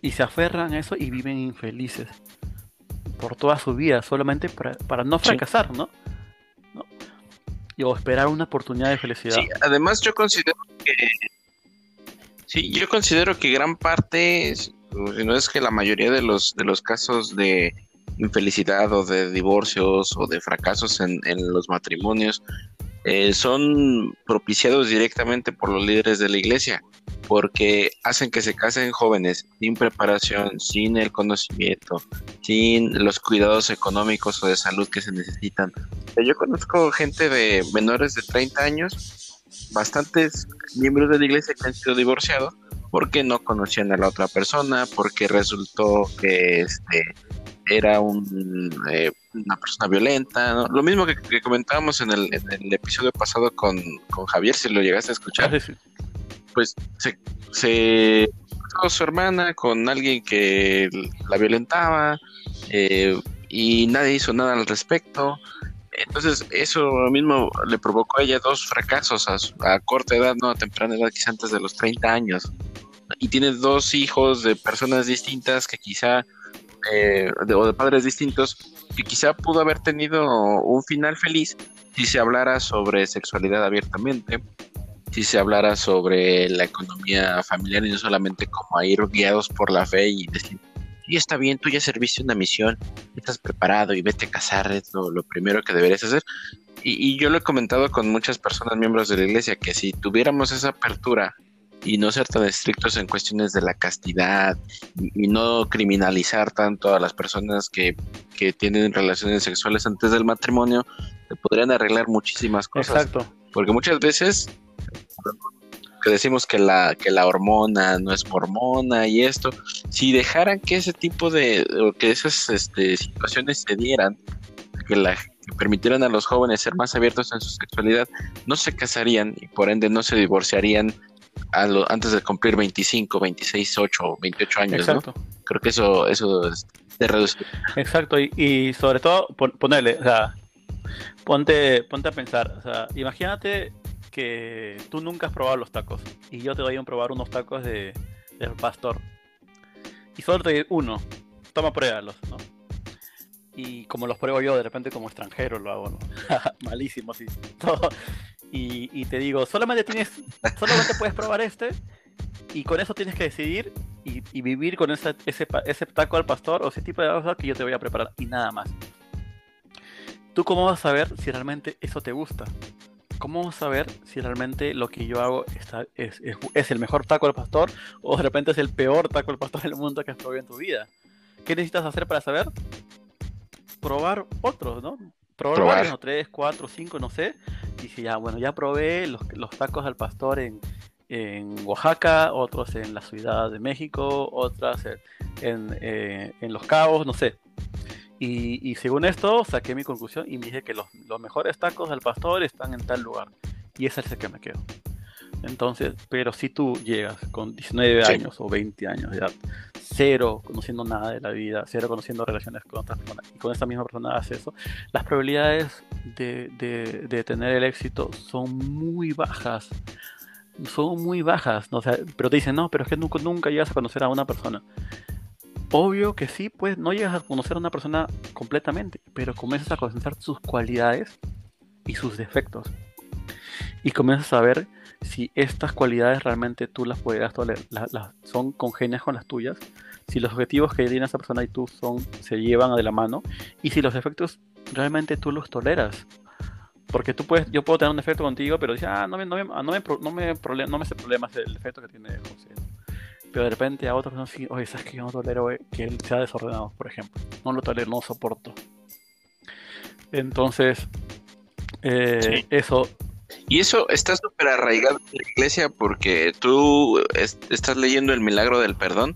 y se aferran a eso y viven infelices por toda su vida, solamente para, no fracasar, ¿no? ¿no? Y, o esperar una oportunidad de felicidad. Sí, además yo considero que Sí, yo considero que gran parte, si no es que la mayoría de los, de los casos de infelicidad o de divorcios o de fracasos en, los matrimonios eh, son propiciados directamente por los líderes de la iglesia, porque hacen que se casen jóvenes sin preparación, sin el conocimiento, sin los cuidados económicos o de salud que se necesitan. Yo conozco gente de menores de 30 años bastantes miembros de la iglesia que han sido divorciados porque no conocían a la otra persona, porque resultó que este era un, eh, una persona violenta, lo mismo que, comentábamos en el, episodio pasado con, Javier, si lo llegaste a escuchar, ah, pues se, se su hermana con alguien que la violentaba eh, y nadie hizo nada al respecto. Entonces, eso mismo le provocó a ella dos fracasos a, corta edad, no a temprana edad, quizá antes de los 30 años. Y tiene dos hijos de personas distintas que quizá, eh, o de padres distintos, que quizá pudo haber tenido un final feliz si se hablara sobre sexualidad abiertamente, si se hablara sobre la economía familiar y no solamente como a ir guiados por la fe y decir, y está bien, tú ya serviste una misión, estás preparado y vete a casar, es lo, primero que deberías hacer. Y, yo lo he comentado con muchas personas, miembros de la iglesia, que si tuviéramos esa apertura y no ser tan estrictos en cuestiones de la castidad y, no criminalizar tanto a las personas que, que, tienen relaciones sexuales antes del matrimonio, se podrían arreglar muchísimas cosas. Exacto. Porque muchas veces que decimos que la, que la hormona no es hormona y esto, si dejaran que ese tipo de, o que esas este, situaciones se dieran, que, la, permitieran a los jóvenes ser más abiertos en su sexualidad, no se casarían y por ende no se divorciarían a lo, antes de cumplir 25, 26, 8, 28 años, Exacto. Creo que eso, eso es de reducir. Exacto, y, y sobre todo ponerle, o sea, ponte, ponte a pensar, o sea, imagínate que tú nunca has probado los tacos y yo te doy a probar unos tacos de, del pastor. Y solo te doy uno, toma pruébalos, ¿no? Y como los pruebo yo, de repente como extranjero lo hago, ¿no? Malísimo, sí. Todo. Y, te digo, solamente tienes, solamente puedes probar este y con eso tienes que decidir y, vivir con ese, ese, ese, taco al pastor o ese tipo de cosas que yo te voy a preparar y nada más. ¿Tú cómo vas a saber si realmente eso te gusta? ¿cómo saber si realmente lo que yo hago está, es, el mejor taco del pastor o de repente es el peor taco del pastor del mundo que has probado en tu vida? ¿Qué necesitas hacer para saber? Probar otros, ¿no? Probar, varios, tres, cuatro, cinco, no sé. Y si ya, bueno, ya probé los, tacos del pastor en, Oaxaca, otros en la Ciudad de México, otras en, eh, en Los Cabos, no sé. Y, según esto, saqué mi conclusión y me dije que los, mejores tacos del pastor están en tal lugar. Y ese es el que me quedo. Entonces, pero si tú llegas con 19 años o 20 años de edad, cero conociendo nada de la vida, cero conociendo relaciones con otras personas, y con esa misma persona haces eso, las probabilidades de, de, tener el éxito son muy bajas. Son muy bajas, ¿no? o sea, pero te dicen, no, pero es que nunca, nunca llegas a conocer a una persona. Obvio que sí, pues no llegas a conocer a una persona completamente, pero comienzas a conocer sus cualidades y sus defectos. Y comienzas a ver si estas cualidades realmente tú las puedes tolerar, son congenias con las tuyas, si los objetivos que tiene esa persona y tú son, se llevan de la mano, y si los defectos realmente tú los toleras. Porque tú puedes, yo puedo tener un defecto contigo, pero dices, ah, no me, no me, no me, no me, no me hace problemas el defecto que tiene José pero de repente a otros no sí, oye, sabes que yo no tolero que él sea desordenado, por ejemplo. No lo tolero, no lo soporto. Entonces, eh, eso. Y eso está súper arraigado en la iglesia porque tú estás leyendo el milagro del perdón,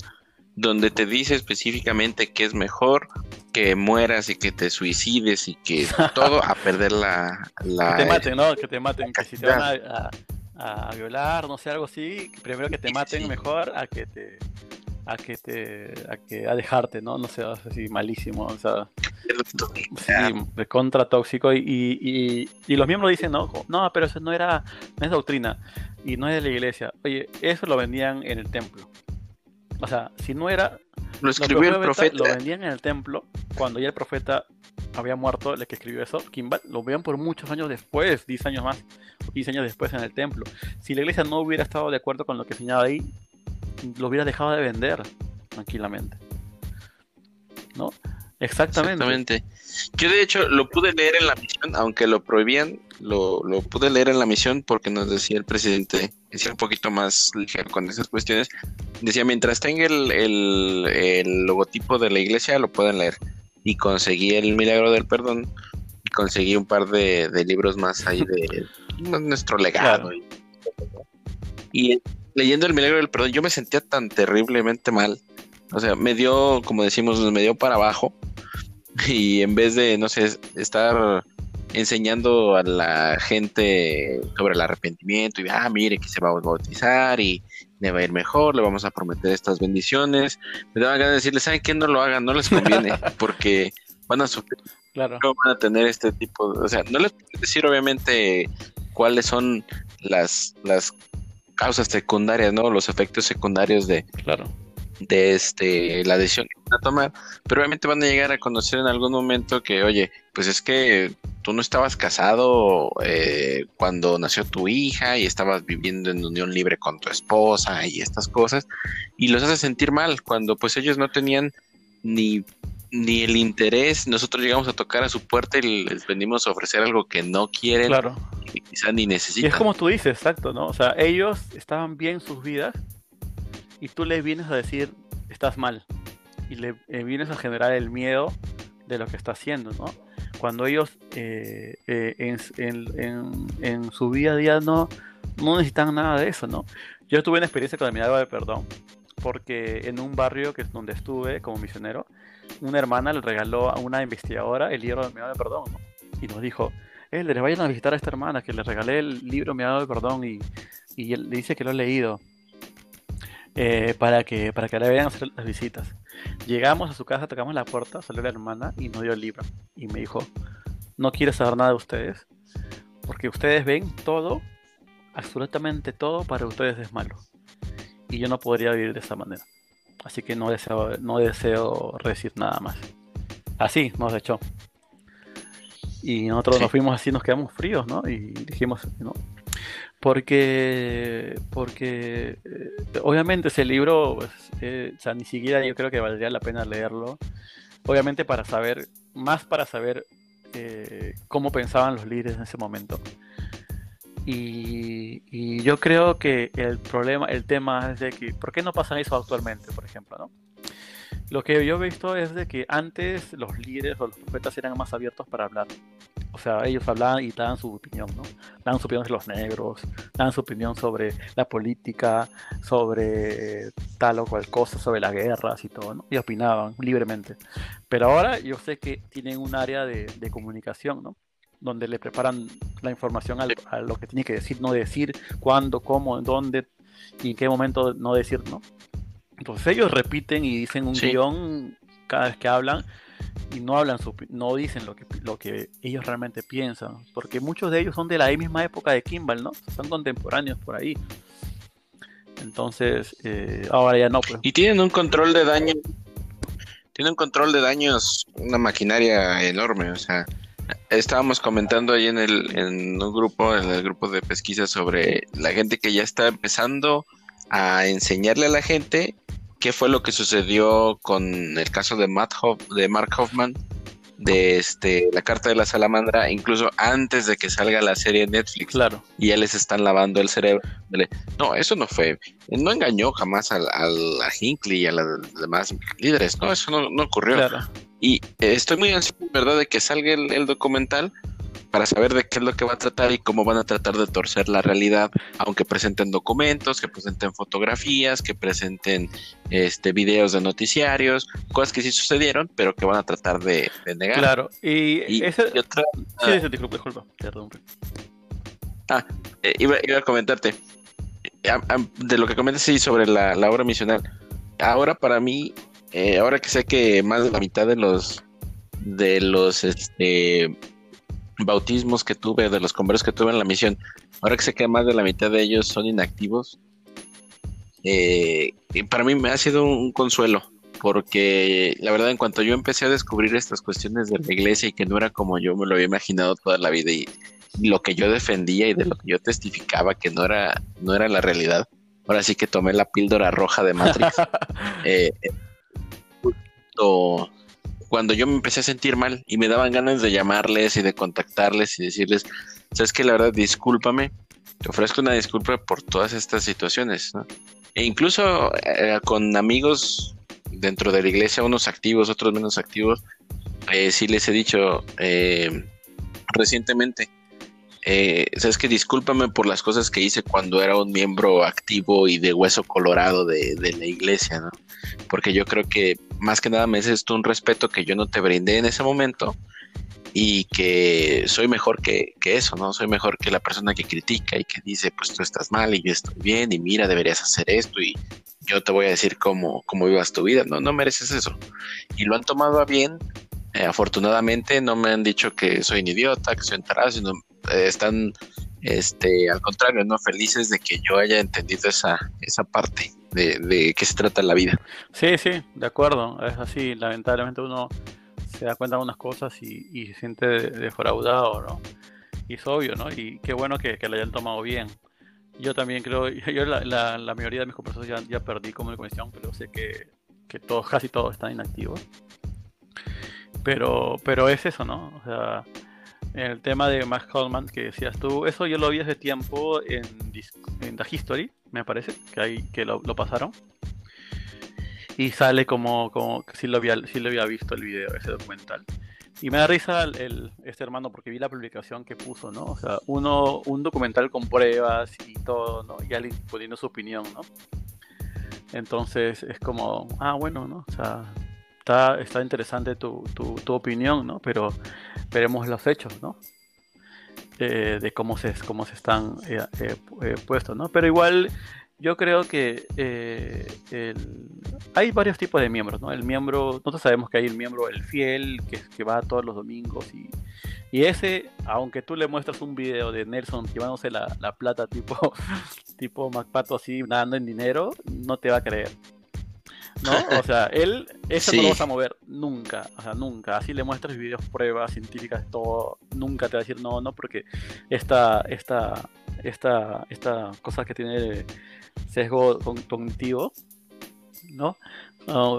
donde te dice específicamente que es mejor que mueras y que te suicides y que todo a perder la, Que te maten, ¿no? Que te maten, que si te van a a violar, no sé, algo así, primero que te maten mejor a que te a que te a que a dejarte, ¿no? No sé, así malísimo, o sea, sí, de contra tóxico y, y, y, los miembros dicen, no, no, pero eso no era no es doctrina y no es de la iglesia. Oye, eso lo vendían en el templo. O sea, si no era lo escribió el profeta, lo vendían en el templo cuando ya el profeta había muerto, el que escribió eso, Kimball, lo veían por muchos años después, 10 años más, 15 años después en el templo. Si la iglesia no hubiera estado de acuerdo con lo que enseñaba ahí, lo hubiera dejado de vender tranquilamente. ¿No? Exactamente. Yo de hecho lo pude leer en la misión, aunque lo prohibían, lo, pude leer en la misión porque nos decía el presidente, decía un poquito más ligero con esas cuestiones, decía mientras tenga el, el, logotipo de la iglesia lo pueden leer. Y conseguí el milagro del perdón y conseguí un par de, libros más ahí de nuestro legado. y leyendo el milagro del perdón, yo me sentía tan terriblemente mal. O sea, me dio, como decimos, me dio para abajo. Y en vez de, no sé, estar enseñando a la gente sobre el arrepentimiento y, ah, mire que se va a bautizar y le va a ir mejor, le vamos a prometer estas bendiciones, me daban ganas de decirles, ¿saben qué? No lo hagan, no les conviene, porque van a sufrir, claro. van a tener este tipo, de, o sea, no les puedo decir obviamente cuáles son las, las causas secundarias, ¿no? Los efectos secundarios de, claro. de este, la decisión que van a tomar. Pero obviamente van a llegar a conocer en algún momento que, oye, pues es que tú no estabas casado eh, cuando nació tu hija y estabas viviendo en unión libre con tu esposa y estas cosas. Y los hace sentir mal cuando pues ellos no tenían ni ni el interés, nosotros llegamos a tocar a su puerta y les venimos a ofrecer algo que no quieren, claro. Y quizá ni necesitan. Y es como tú dices, exacto, ¿no? O sea, ellos estaban bien sus vidas y tú les vienes a decir, estás mal, y le eh, vienes a generar el miedo de lo que está haciendo, ¿no? Cuando ellos eh, eh, en, su día a día no, no necesitan nada de eso, ¿no? Yo tuve una experiencia con el milagro de perdón, porque en un barrio que es donde estuve como misionero, una hermana le regaló a una investigadora el libro de Perdón, Y nos dijo, eh, le vayan a visitar a esta hermana, que le regalé el libro Mirado de Perdón y, y él dice que lo ha leído. Eh, para, que, para que le vayan a hacer las visitas. Llegamos a su casa, tocamos la puerta, salió la hermana y nos dio el libro. Y me dijo, no quiero saber nada de ustedes, porque ustedes ven todo, absolutamente todo para ustedes es malo. Y yo no podría vivir de esa manera. Así que no deseo, no deseo decir nada más. Así nos echó. Y nosotros nos fuimos así, nos quedamos fríos, ¿no? Y dijimos, ¿no? Porque, porque eh, obviamente ese libro, pues, eh, o sea, ni siquiera yo creo que valdría la pena leerlo. Obviamente para saber, más para saber eh, cómo pensaban los líderes en ese momento. Y, yo creo que el problema, el tema es de que, ¿por qué no pasa eso actualmente, por ejemplo? ¿no? Lo que yo he visto es de que antes los líderes o los profetas eran más abiertos para hablar. O sea, ellos hablaban y daban su opinión, ¿no? Daban su opinión sobre los negros, daban su opinión sobre la política, sobre tal o cual cosa, sobre las guerras y todo, ¿no? Y opinaban libremente. Pero ahora yo sé que tienen un área de, de comunicación, ¿no? donde le preparan la información a lo que tiene que decir, no decir cuándo, cómo, dónde y en qué momento no decir, ¿no? Entonces ellos repiten y dicen un guion cada vez que hablan y no hablan no dicen lo que lo que ellos realmente piensan, porque muchos de ellos son de la misma época de Kimball, ¿no? Son contemporáneos por ahí. Entonces, eh, ahora ya no. Pues. Y tienen un control de daño. Tienen un control de daños, una maquinaria enorme, o sea, estábamos comentando ahí en el en un grupo, en el grupo de pesquisa sobre la gente que ya está empezando a enseñarle a la gente qué fue lo que sucedió con el caso de Matt de Mark Hoffman de este la carta de la salamandra incluso antes de que salga la serie en Netflix. Claro. Y ya les están lavando el cerebro. No eso no fue no engañó jamás a, a, a Hinckley y a los demás líderes no eso no, no ocurrió. Claro. Y eh, estoy muy ansioso, ¿verdad?, de que salga el, documental para saber de qué es lo que va a tratar y cómo van a tratar de torcer la realidad, aunque presenten documentos, que presenten fotografías, que presenten este videos de noticiarios, cosas que sí sucedieron, pero que van a tratar de, negar. Claro, y, otra... Sí, ah, disculpa, Ah, eh, iba, a comentarte, eh, de lo que comentas sí sobre la, la obra misional. Ahora para mí, eh, ahora que sé que más de la mitad de los de los este bautismos que tuve, de los conversos que tuve en la misión, ahora que sé que más de la mitad de ellos son inactivos, eh, para mí me ha sido un consuelo, porque la verdad en cuanto yo empecé a descubrir estas cuestiones de la iglesia y que no era como yo me lo había imaginado toda la vida y, lo que yo defendía y de lo que yo testificaba que no era, no era la realidad, ahora sí que tomé la píldora roja de Matrix. eh, cuando yo me empecé a sentir mal y me daban ganas de llamarles y de contactarles y decirles, sabes que la verdad, discúlpame, te ofrezco una disculpa por todas estas situaciones, E incluso eh, con amigos dentro de la iglesia, unos activos, otros menos activos, eh, sí les he dicho eh, recientemente, eh, que discúlpame por las cosas que hice cuando era un miembro activo y de hueso colorado de, la iglesia. Porque yo creo que más que nada me es esto un respeto que yo no te brindé en ese momento y que soy mejor que, eso, ¿no? Soy mejor que la persona que critica y que dice, pues tú estás mal y yo estoy bien y mira, deberías hacer esto y yo te voy a decir cómo, cómo vivas tu vida, no, no mereces eso. Y lo han tomado a bien. Eh, afortunadamente no me han dicho que soy un idiota, que soy un tarado, sino eh, están, este, al contrario, no felices de que yo haya entendido esa, esa parte de, de qué se trata la vida. Sí, sí, de acuerdo, es así, lamentablemente uno se da cuenta de unas cosas y, se siente defraudado, ¿no? Y es obvio, ¿no? Y qué bueno que, que lo hayan tomado bien. Yo también creo, yo la, la, mayoría de mis compañeros ya, ya perdí comunicación, pero sé que, que todos, casi todos están inactivos. Pero, pero es eso, ¿no? O sea, el tema de Max Coleman que decías tú, eso yo lo vi hace tiempo en, en The History, me parece, que, hay, que lo, pasaron. Y sale como, como si lo, había, si lo había visto el video, ese documental. Y me da risa el, este hermano porque vi la publicación que puso, ¿no? O sea, uno, un documental con pruebas y todo, ¿no? Y alguien poniendo su opinión, ¿no? Entonces es como, ah, bueno, ¿no? O sea, está, está interesante tu, tu, tu opinión, ¿no? Pero veremos los hechos, ¿no? Eh, de cómo se, cómo se están eh, eh, puestos, ¿no? Pero igual yo creo que hay varios tipos de miembros, ¿no? El miembro, nosotros sabemos que hay el miembro, el fiel, que, que va todos los domingos y, y ese, aunque tú le muestras un video de Nelson llevándose la, la plata tipo, tipo MacPato así, nadando en dinero, no te va a creer. ¿No? O sea, él, eso no lo vas a mover nunca, o sea, nunca. Así le muestras videos, pruebas científicas, todo, nunca te va a decir no, no, porque esta, esta, esta, esta cosa que tiene sesgo cognitivo, ¿no?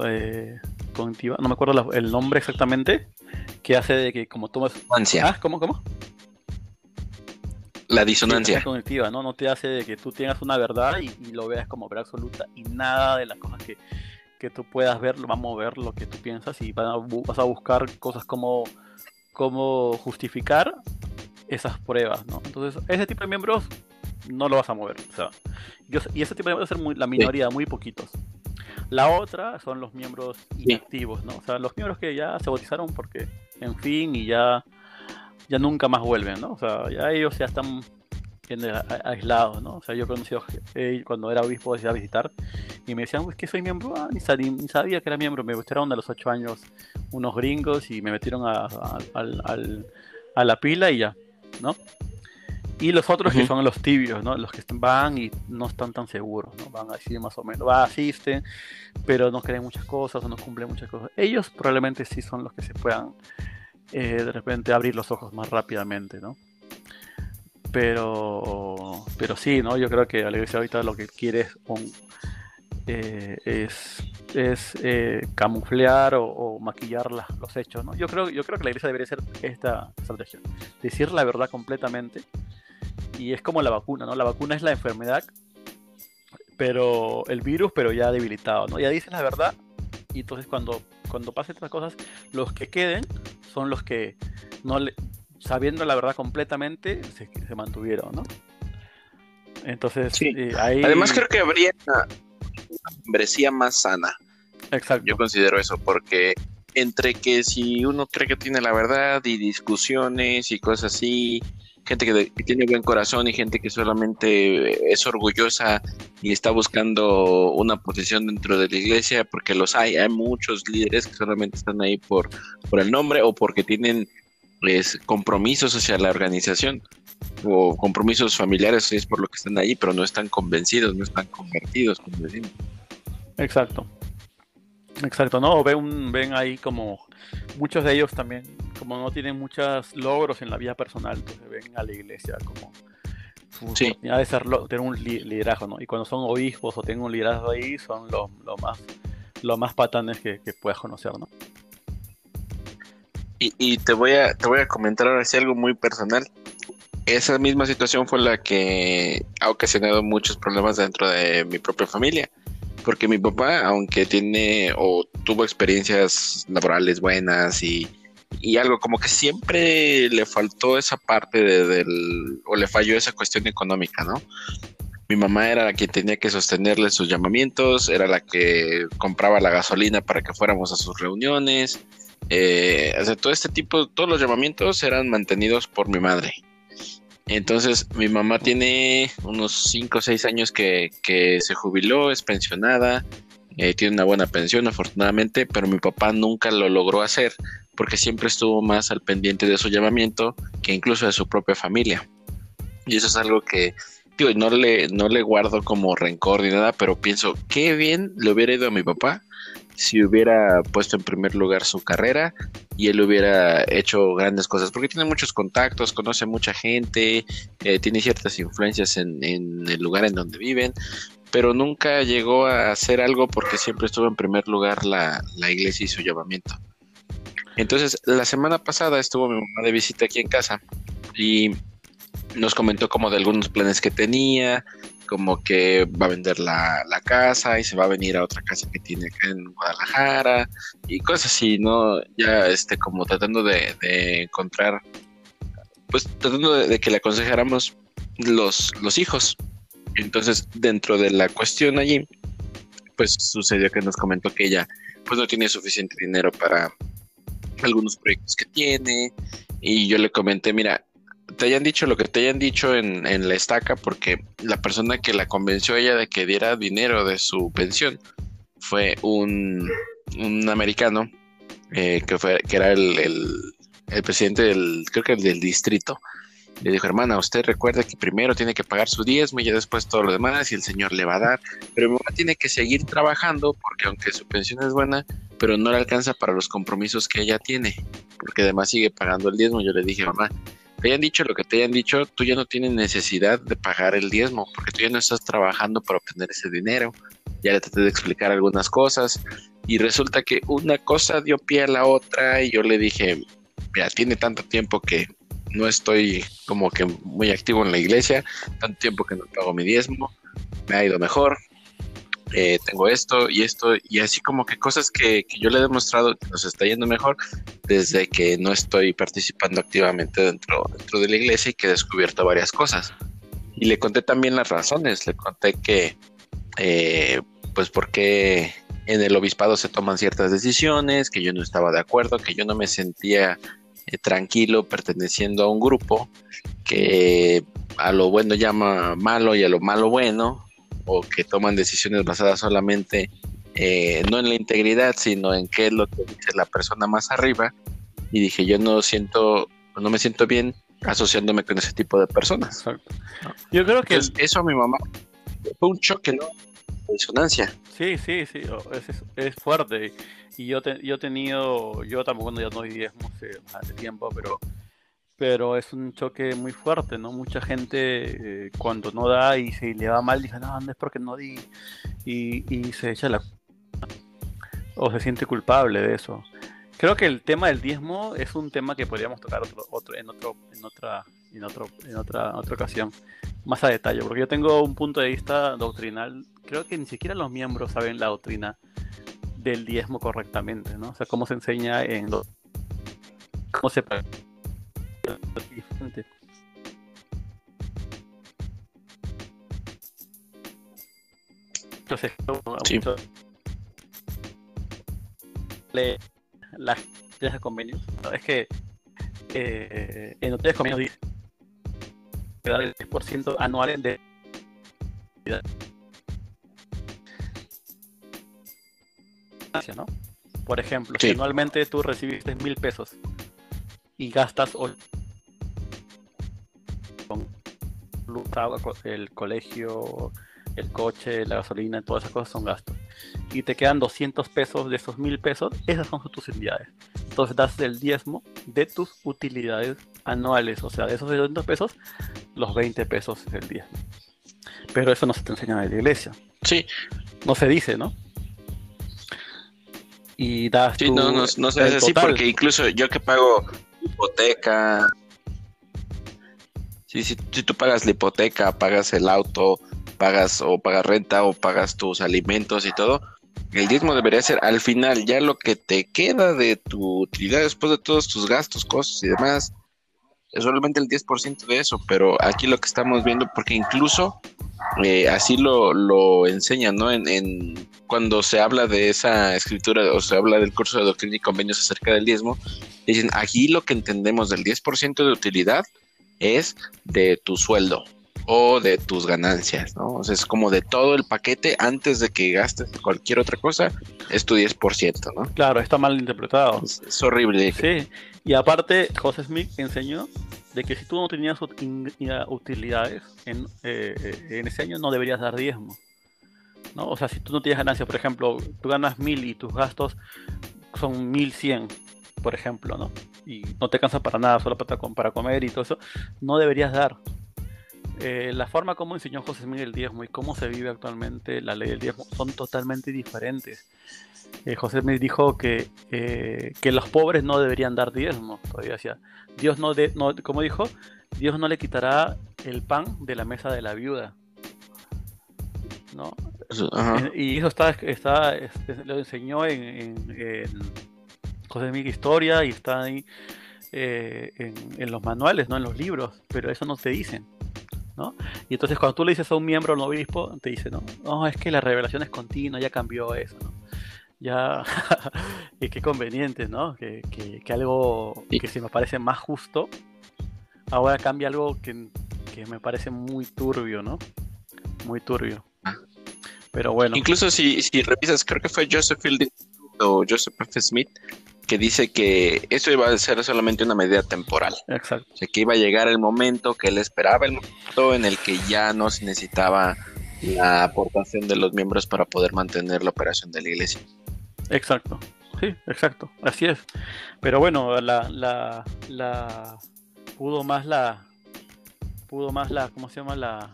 Eh, cognitiva, no me acuerdo el nombre exactamente, que hace de que como tomas... ¿Ah? ¿Cómo, cómo? La disonancia. cognitiva, ¿no? No te hace de que tú tengas una verdad y, y, lo veas como verdad absoluta y nada de las cosas que, que tú puedas ver, va a mover lo que tú piensas y vas a buscar cosas como, como justificar esas pruebas, ¿no? Entonces, ese tipo de miembros no lo vas a mover. O sea, y ese tipo de miembros ser muy, la minoría, muy poquitos. La otra son los miembros inactivos, ¿no? O sea, los miembros que ya se bautizaron porque, en fin, y ya, ya nunca más vuelven, ¿no? O sea, ya ellos ya están aislados, ¿no? O sea, yo he conocido eh, cuando era obispo, decía visitar y me decían, pues que soy miembro, ah, ni, sabía que era miembro, me gustaron a los ocho años unos gringos y me metieron a, la pila y ya, ¿no? Y los otros que son los tibios, ¿no? Los que van y no están tan seguros, ¿no? Van así más o menos, va, asisten, pero no creen muchas cosas o no cumplen muchas cosas. Ellos probablemente sí son los que se puedan eh, de repente abrir los ojos más rápidamente, ¿no? Pero, pero sí, ¿no? Yo creo que la iglesia ahorita lo que quiere es un, eh, es, es eh, camuflear o, maquillar los hechos. ¿no? Yo, creo, yo creo que la iglesia debería ser esta estrategia, decir la verdad completamente. Y es como la vacuna, ¿no? La vacuna es la enfermedad, pero el virus, pero ya debilitado, ¿no? Ya dices la verdad y entonces cuando, cuando pasen estas cosas, los que queden son los que no le, sabiendo la verdad completamente se, se mantuvieron, ¿no? Entonces, eh, Además creo que habría membresía más sana. Exacto. Yo considero eso, porque entre que si uno cree que tiene la verdad y discusiones y cosas así, gente que, tiene buen corazón y gente que solamente es orgullosa y está buscando una posición dentro de la iglesia, porque los hay, hay muchos líderes que solamente están ahí por, por el nombre o porque tienen pues, compromisos hacia la organización o compromisos familiares, es por lo que están ahí, pero no están convencidos, no están convertidos, como decimos. Exacto. Exacto, ¿no? Ven, ven ahí como muchos de ellos también, como no tienen muchos logros en la vida personal, entonces ven a la iglesia como sí. de ser, tener un liderazgo, ¿no? Y cuando son obispos o tienen un liderazgo ahí, son los lo más, lo más patanes que, que puedas conocer, ¿no? Y, y, te voy a te voy a comentar ahora sí algo muy personal. Esa misma situación fue la que ha ocasionado muchos problemas dentro de mi propia familia porque mi papá, aunque tiene o tuvo experiencias laborales buenas y, algo como que siempre le faltó esa parte de, del, o le falló esa cuestión económica, ¿no? Mi mamá era la que tenía que sostenerle sus llamamientos, era la que compraba la gasolina para que fuéramos a sus reuniones. Eh, o sea, todo este tipo, todos los llamamientos eran mantenidos por mi madre. Entonces, mi mamá tiene unos 5 o 6 años que, se jubiló, es pensionada, eh, tiene una buena pensión afortunadamente, pero mi papá nunca lo logró hacer porque siempre estuvo más al pendiente de su llamamiento que incluso de su propia familia. Y eso es algo que, digo, no le, no le guardo como rencor ni nada, pero pienso, qué bien le hubiera ido a mi papá si hubiera puesto en primer lugar su carrera y él hubiera hecho grandes cosas, porque tiene muchos contactos, conoce mucha gente, eh, tiene ciertas influencias en, el lugar en donde viven, pero nunca llegó a hacer algo porque siempre estuvo en primer lugar la, la iglesia y su llamamiento. Entonces, la semana pasada estuvo mi mamá de visita aquí en casa y nos comentó como de algunos planes que tenía, como que va a vender la, casa y se va a venir a otra casa que tiene acá en Guadalajara y cosas así, ¿no? Ya este como tratando de, encontrar, pues tratando de, que le aconsejáramos los, los hijos. Entonces, dentro de la cuestión allí, pues sucedió que nos comentó que ella pues no tiene suficiente dinero para algunos proyectos que tiene y yo le comenté, mira, te hayan dicho lo que te hayan dicho en, la estaca, porque la persona que la convenció a ella de que diera dinero de su pensión fue un, americano eh, que, fue, que era el, el, presidente del, creo que el del distrito. Le dijo, hermana, usted recuerda que primero tiene que pagar su diezmo y después todo lo demás y el señor le va a dar. Pero mi mamá tiene que seguir trabajando porque aunque su pensión es buena, pero no le alcanza para los compromisos que ella tiene. Porque además sigue pagando el diezmo. Yo le dije, mamá, te hayan dicho lo que te hayan dicho, tú ya no tienes necesidad de pagar el diezmo, porque tú ya no estás trabajando para obtener ese dinero. Ya le traté de explicar algunas cosas y resulta que una cosa dio pie a la otra y yo le dije, mira, tiene tanto tiempo que no estoy como que muy activo en la iglesia, tanto tiempo que no pago mi diezmo, me ha ido mejor, eh, tengo esto y esto, y así como que cosas que, yo le he demostrado que nos está yendo mejor desde que no estoy participando activamente dentro, dentro de la iglesia y que he descubierto varias cosas. Y le conté también las razones, le conté que, eh, pues, porque en el obispado se toman ciertas decisiones, que yo no estaba de acuerdo, que yo no me sentía eh, tranquilo perteneciendo a un grupo que a lo bueno llama malo y a lo malo bueno, o que toman decisiones basadas solamente eh, no en la integridad, sino en qué es lo que dice la persona más arriba. Y dije, yo no siento, no me siento bien asociándome con ese tipo de personas. Yo creo que eso a mi mamá fue un choque, ¿no? Disonancia. Sí, sí, sí, es, fuerte. Y yo, yo he tenido, yo tampoco ya no diezmo hace tiempo, pero pero es un choque muy fuerte, ¿no? Mucha gente eh, cuando no da y se le va mal dice, no, no es porque no di y, se echa la o se siente culpable de eso. Creo que el tema del diezmo es un tema que podríamos tocar otro, otro, en otro, en otra, en otro, en otra, otra ocasión, más a detalle, porque yo tengo un punto de vista doctrinal. Creo que ni siquiera los miembros saben la doctrina del diezmo correctamente, ¿no? O sea, cómo se enseña en lo, cómo se entonces, sí. las convenios, es que eh, en hoteles convenios dice que dar el 10% anual de ¿no? Por ejemplo, si anualmente tú recibiste mil pesos y gastas el colegio, el coche, la gasolina, todas esas cosas son gastos. Y te quedan 200 pesos de esos mil pesos, esas son tus utilidades. Entonces das el diezmo de tus utilidades anuales, o sea, de esos 200 pesos, los 20 pesos es el diezmo. Pero eso no se te enseña en la iglesia. Sí. No se dice, ¿no? Y das. Sí, no, no, no se hace así porque incluso yo que pago hipoteca, si, si, tú pagas la hipoteca, pagas el auto, pagas o pagas renta o pagas tus alimentos y todo, el diezmo debería ser al final ya lo que te queda de tu utilidad después de todos tus gastos, costos y demás. Es solamente el 10% de eso, pero aquí lo que estamos viendo, porque incluso eh, así lo, lo enseñan, ¿no? En, en, cuando se habla de esa escritura o se habla del curso de doctrina y convenios acerca del diezmo, dicen, aquí lo que entendemos del 10% de utilidad es de tu sueldo o de tus ganancias, ¿no? O sea, es como de todo el paquete antes de que gastes cualquier otra cosa, es tu 10%, ¿no? Claro, está mal interpretado. Es, horrible. Sí, y aparte, José Smith enseñó de que si tú no tenías utilidades en, eh, eh, en ese año, no deberías dar diezmo. ¿no? O sea, si tú no tienes ganancias, por ejemplo, tú ganas mil y tus gastos son mil cien, por ejemplo, ¿no? y no te cansa para nada, solo para, para comer y todo eso, no deberías dar. Eh, la forma como enseñó José Miguel Diezmo y cómo se vive actualmente la ley del diezmo son totalmente diferentes. Eh, José me dijo que, eh, que los pobres no deberían dar diezmo. Todavía decía, Dios no, de, no, como dijo, Dios no le quitará el pan de la mesa de la viuda. ¿no? Y eso está, está, lo enseñó en José Miguel Historia y está ahí eh, en, los manuales, no en los libros, pero eso no te dicen. ¿no? Y entonces cuando tú le dices a un miembro del obispo, te dice, no, no, es que la revelación es continua, ya cambió eso, ¿no? Ya, y qué conveniente, ¿no? Que, que, algo que se me parece más justo, ahora cambia algo que, que me parece muy turbio, ¿no? Muy turbio. Pero bueno. Incluso si, si revisas, creo que fue Joseph Fielding o Joseph F. Smith, que dice que eso iba a ser solamente una medida temporal. Exacto. O sea, que iba a llegar el momento que él esperaba, el momento en el que ya no se necesitaba la aportación de los miembros para poder mantener la operación de la iglesia. Exacto. Sí, exacto. Así es. Pero bueno, la, la, la pudo más la pudo más la ¿cómo se llama la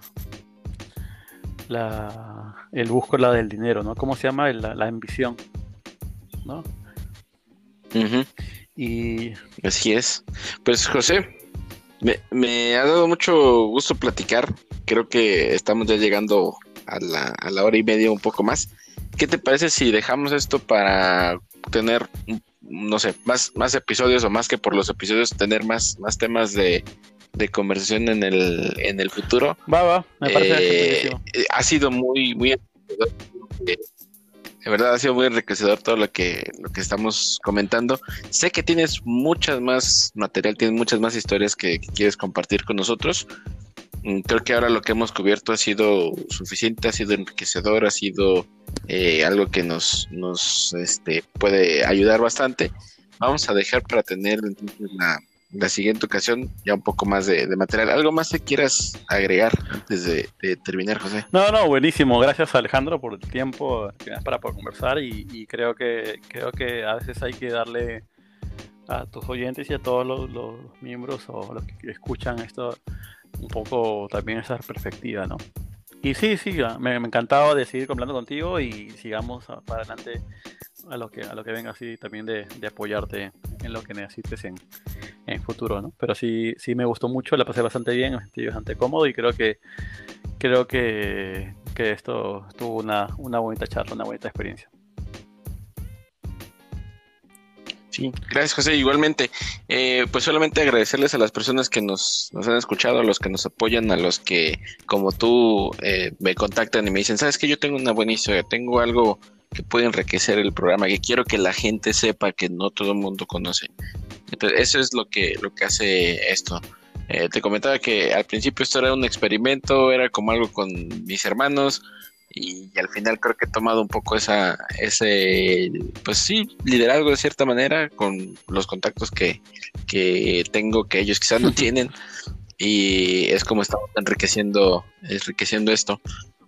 la el busco la del dinero, ¿no? ¿Cómo se llama? La, la ambición, ¿no? Y así es. Pues José, me, ha dado mucho gusto platicar. Creo que estamos ya llegando a la, a la hora y media, un poco más. ¿Qué te parece si dejamos esto para tener, no sé, más, más episodios o más que por los episodios, tener más, más temas de, conversación en el, en el futuro? Va, va, me parece eh, Ha sido muy, muy de verdad ha sido muy enriquecedor todo lo que, lo que estamos comentando. Sé que tienes muchas más material, tienes muchas más historias que, quieres compartir con nosotros. Mm, creo que ahora lo que hemos cubierto ha sido suficiente, ha sido enriquecedor, ha sido eh, algo que nos, nos este, puede ayudar bastante. Vamos a dejar para tener la, la siguiente ocasión ya un poco más de, material. ¿Algo más que quieras agregar antes de, terminar, José? No, no, buenísimo. Gracias Alejandro por el tiempo para poder conversar y, creo que creo que a veces hay que darle a tus oyentes y a todos los, miembros o los que escuchan esto un poco también esa perspectiva, ¿no? Y sí, sí, me, me encantaba de seguir hablando contigo y sigamos para adelante a lo que a lo que venga así también de, apoyarte en lo que necesites en, en, futuro no pero sí sí me gustó mucho la pasé bastante bien me sentí bastante cómodo y creo que creo que, que esto tuvo una, una bonita charla una bonita experiencia. Sí, gracias José. Igualmente, eh, pues solamente agradecerles a las personas que nos, nos, han escuchado, a los que nos apoyan, a los que como tú eh, me contactan y me dicen, sabes que yo tengo una buena historia, tengo algo que puede enriquecer el programa, que quiero que la gente sepa que no todo el mundo conoce. Entonces, eso es lo que, lo que hace esto. Eh, te comentaba que al principio esto era un experimento, era como algo con mis hermanos y, al final creo que he tomado un poco esa, ese, pues sí, liderazgo de cierta manera con los contactos que, que tengo que ellos quizás no tienen y es como estamos enriqueciendo, enriqueciendo esto.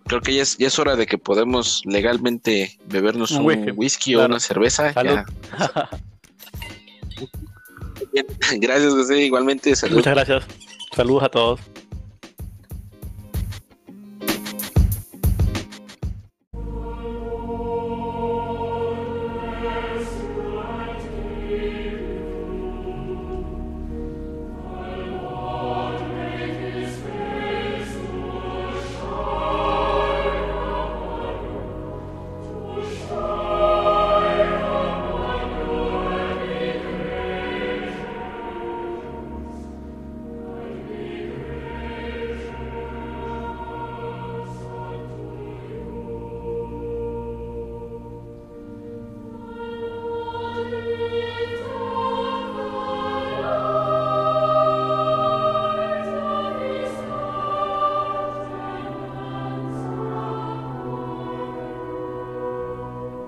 Creo que ya es, ya es hora de que podemos legalmente bebernos un, whisky, o una cerveza. gracias, José. Igualmente, saludos. Muchas gracias. Saludos a todos.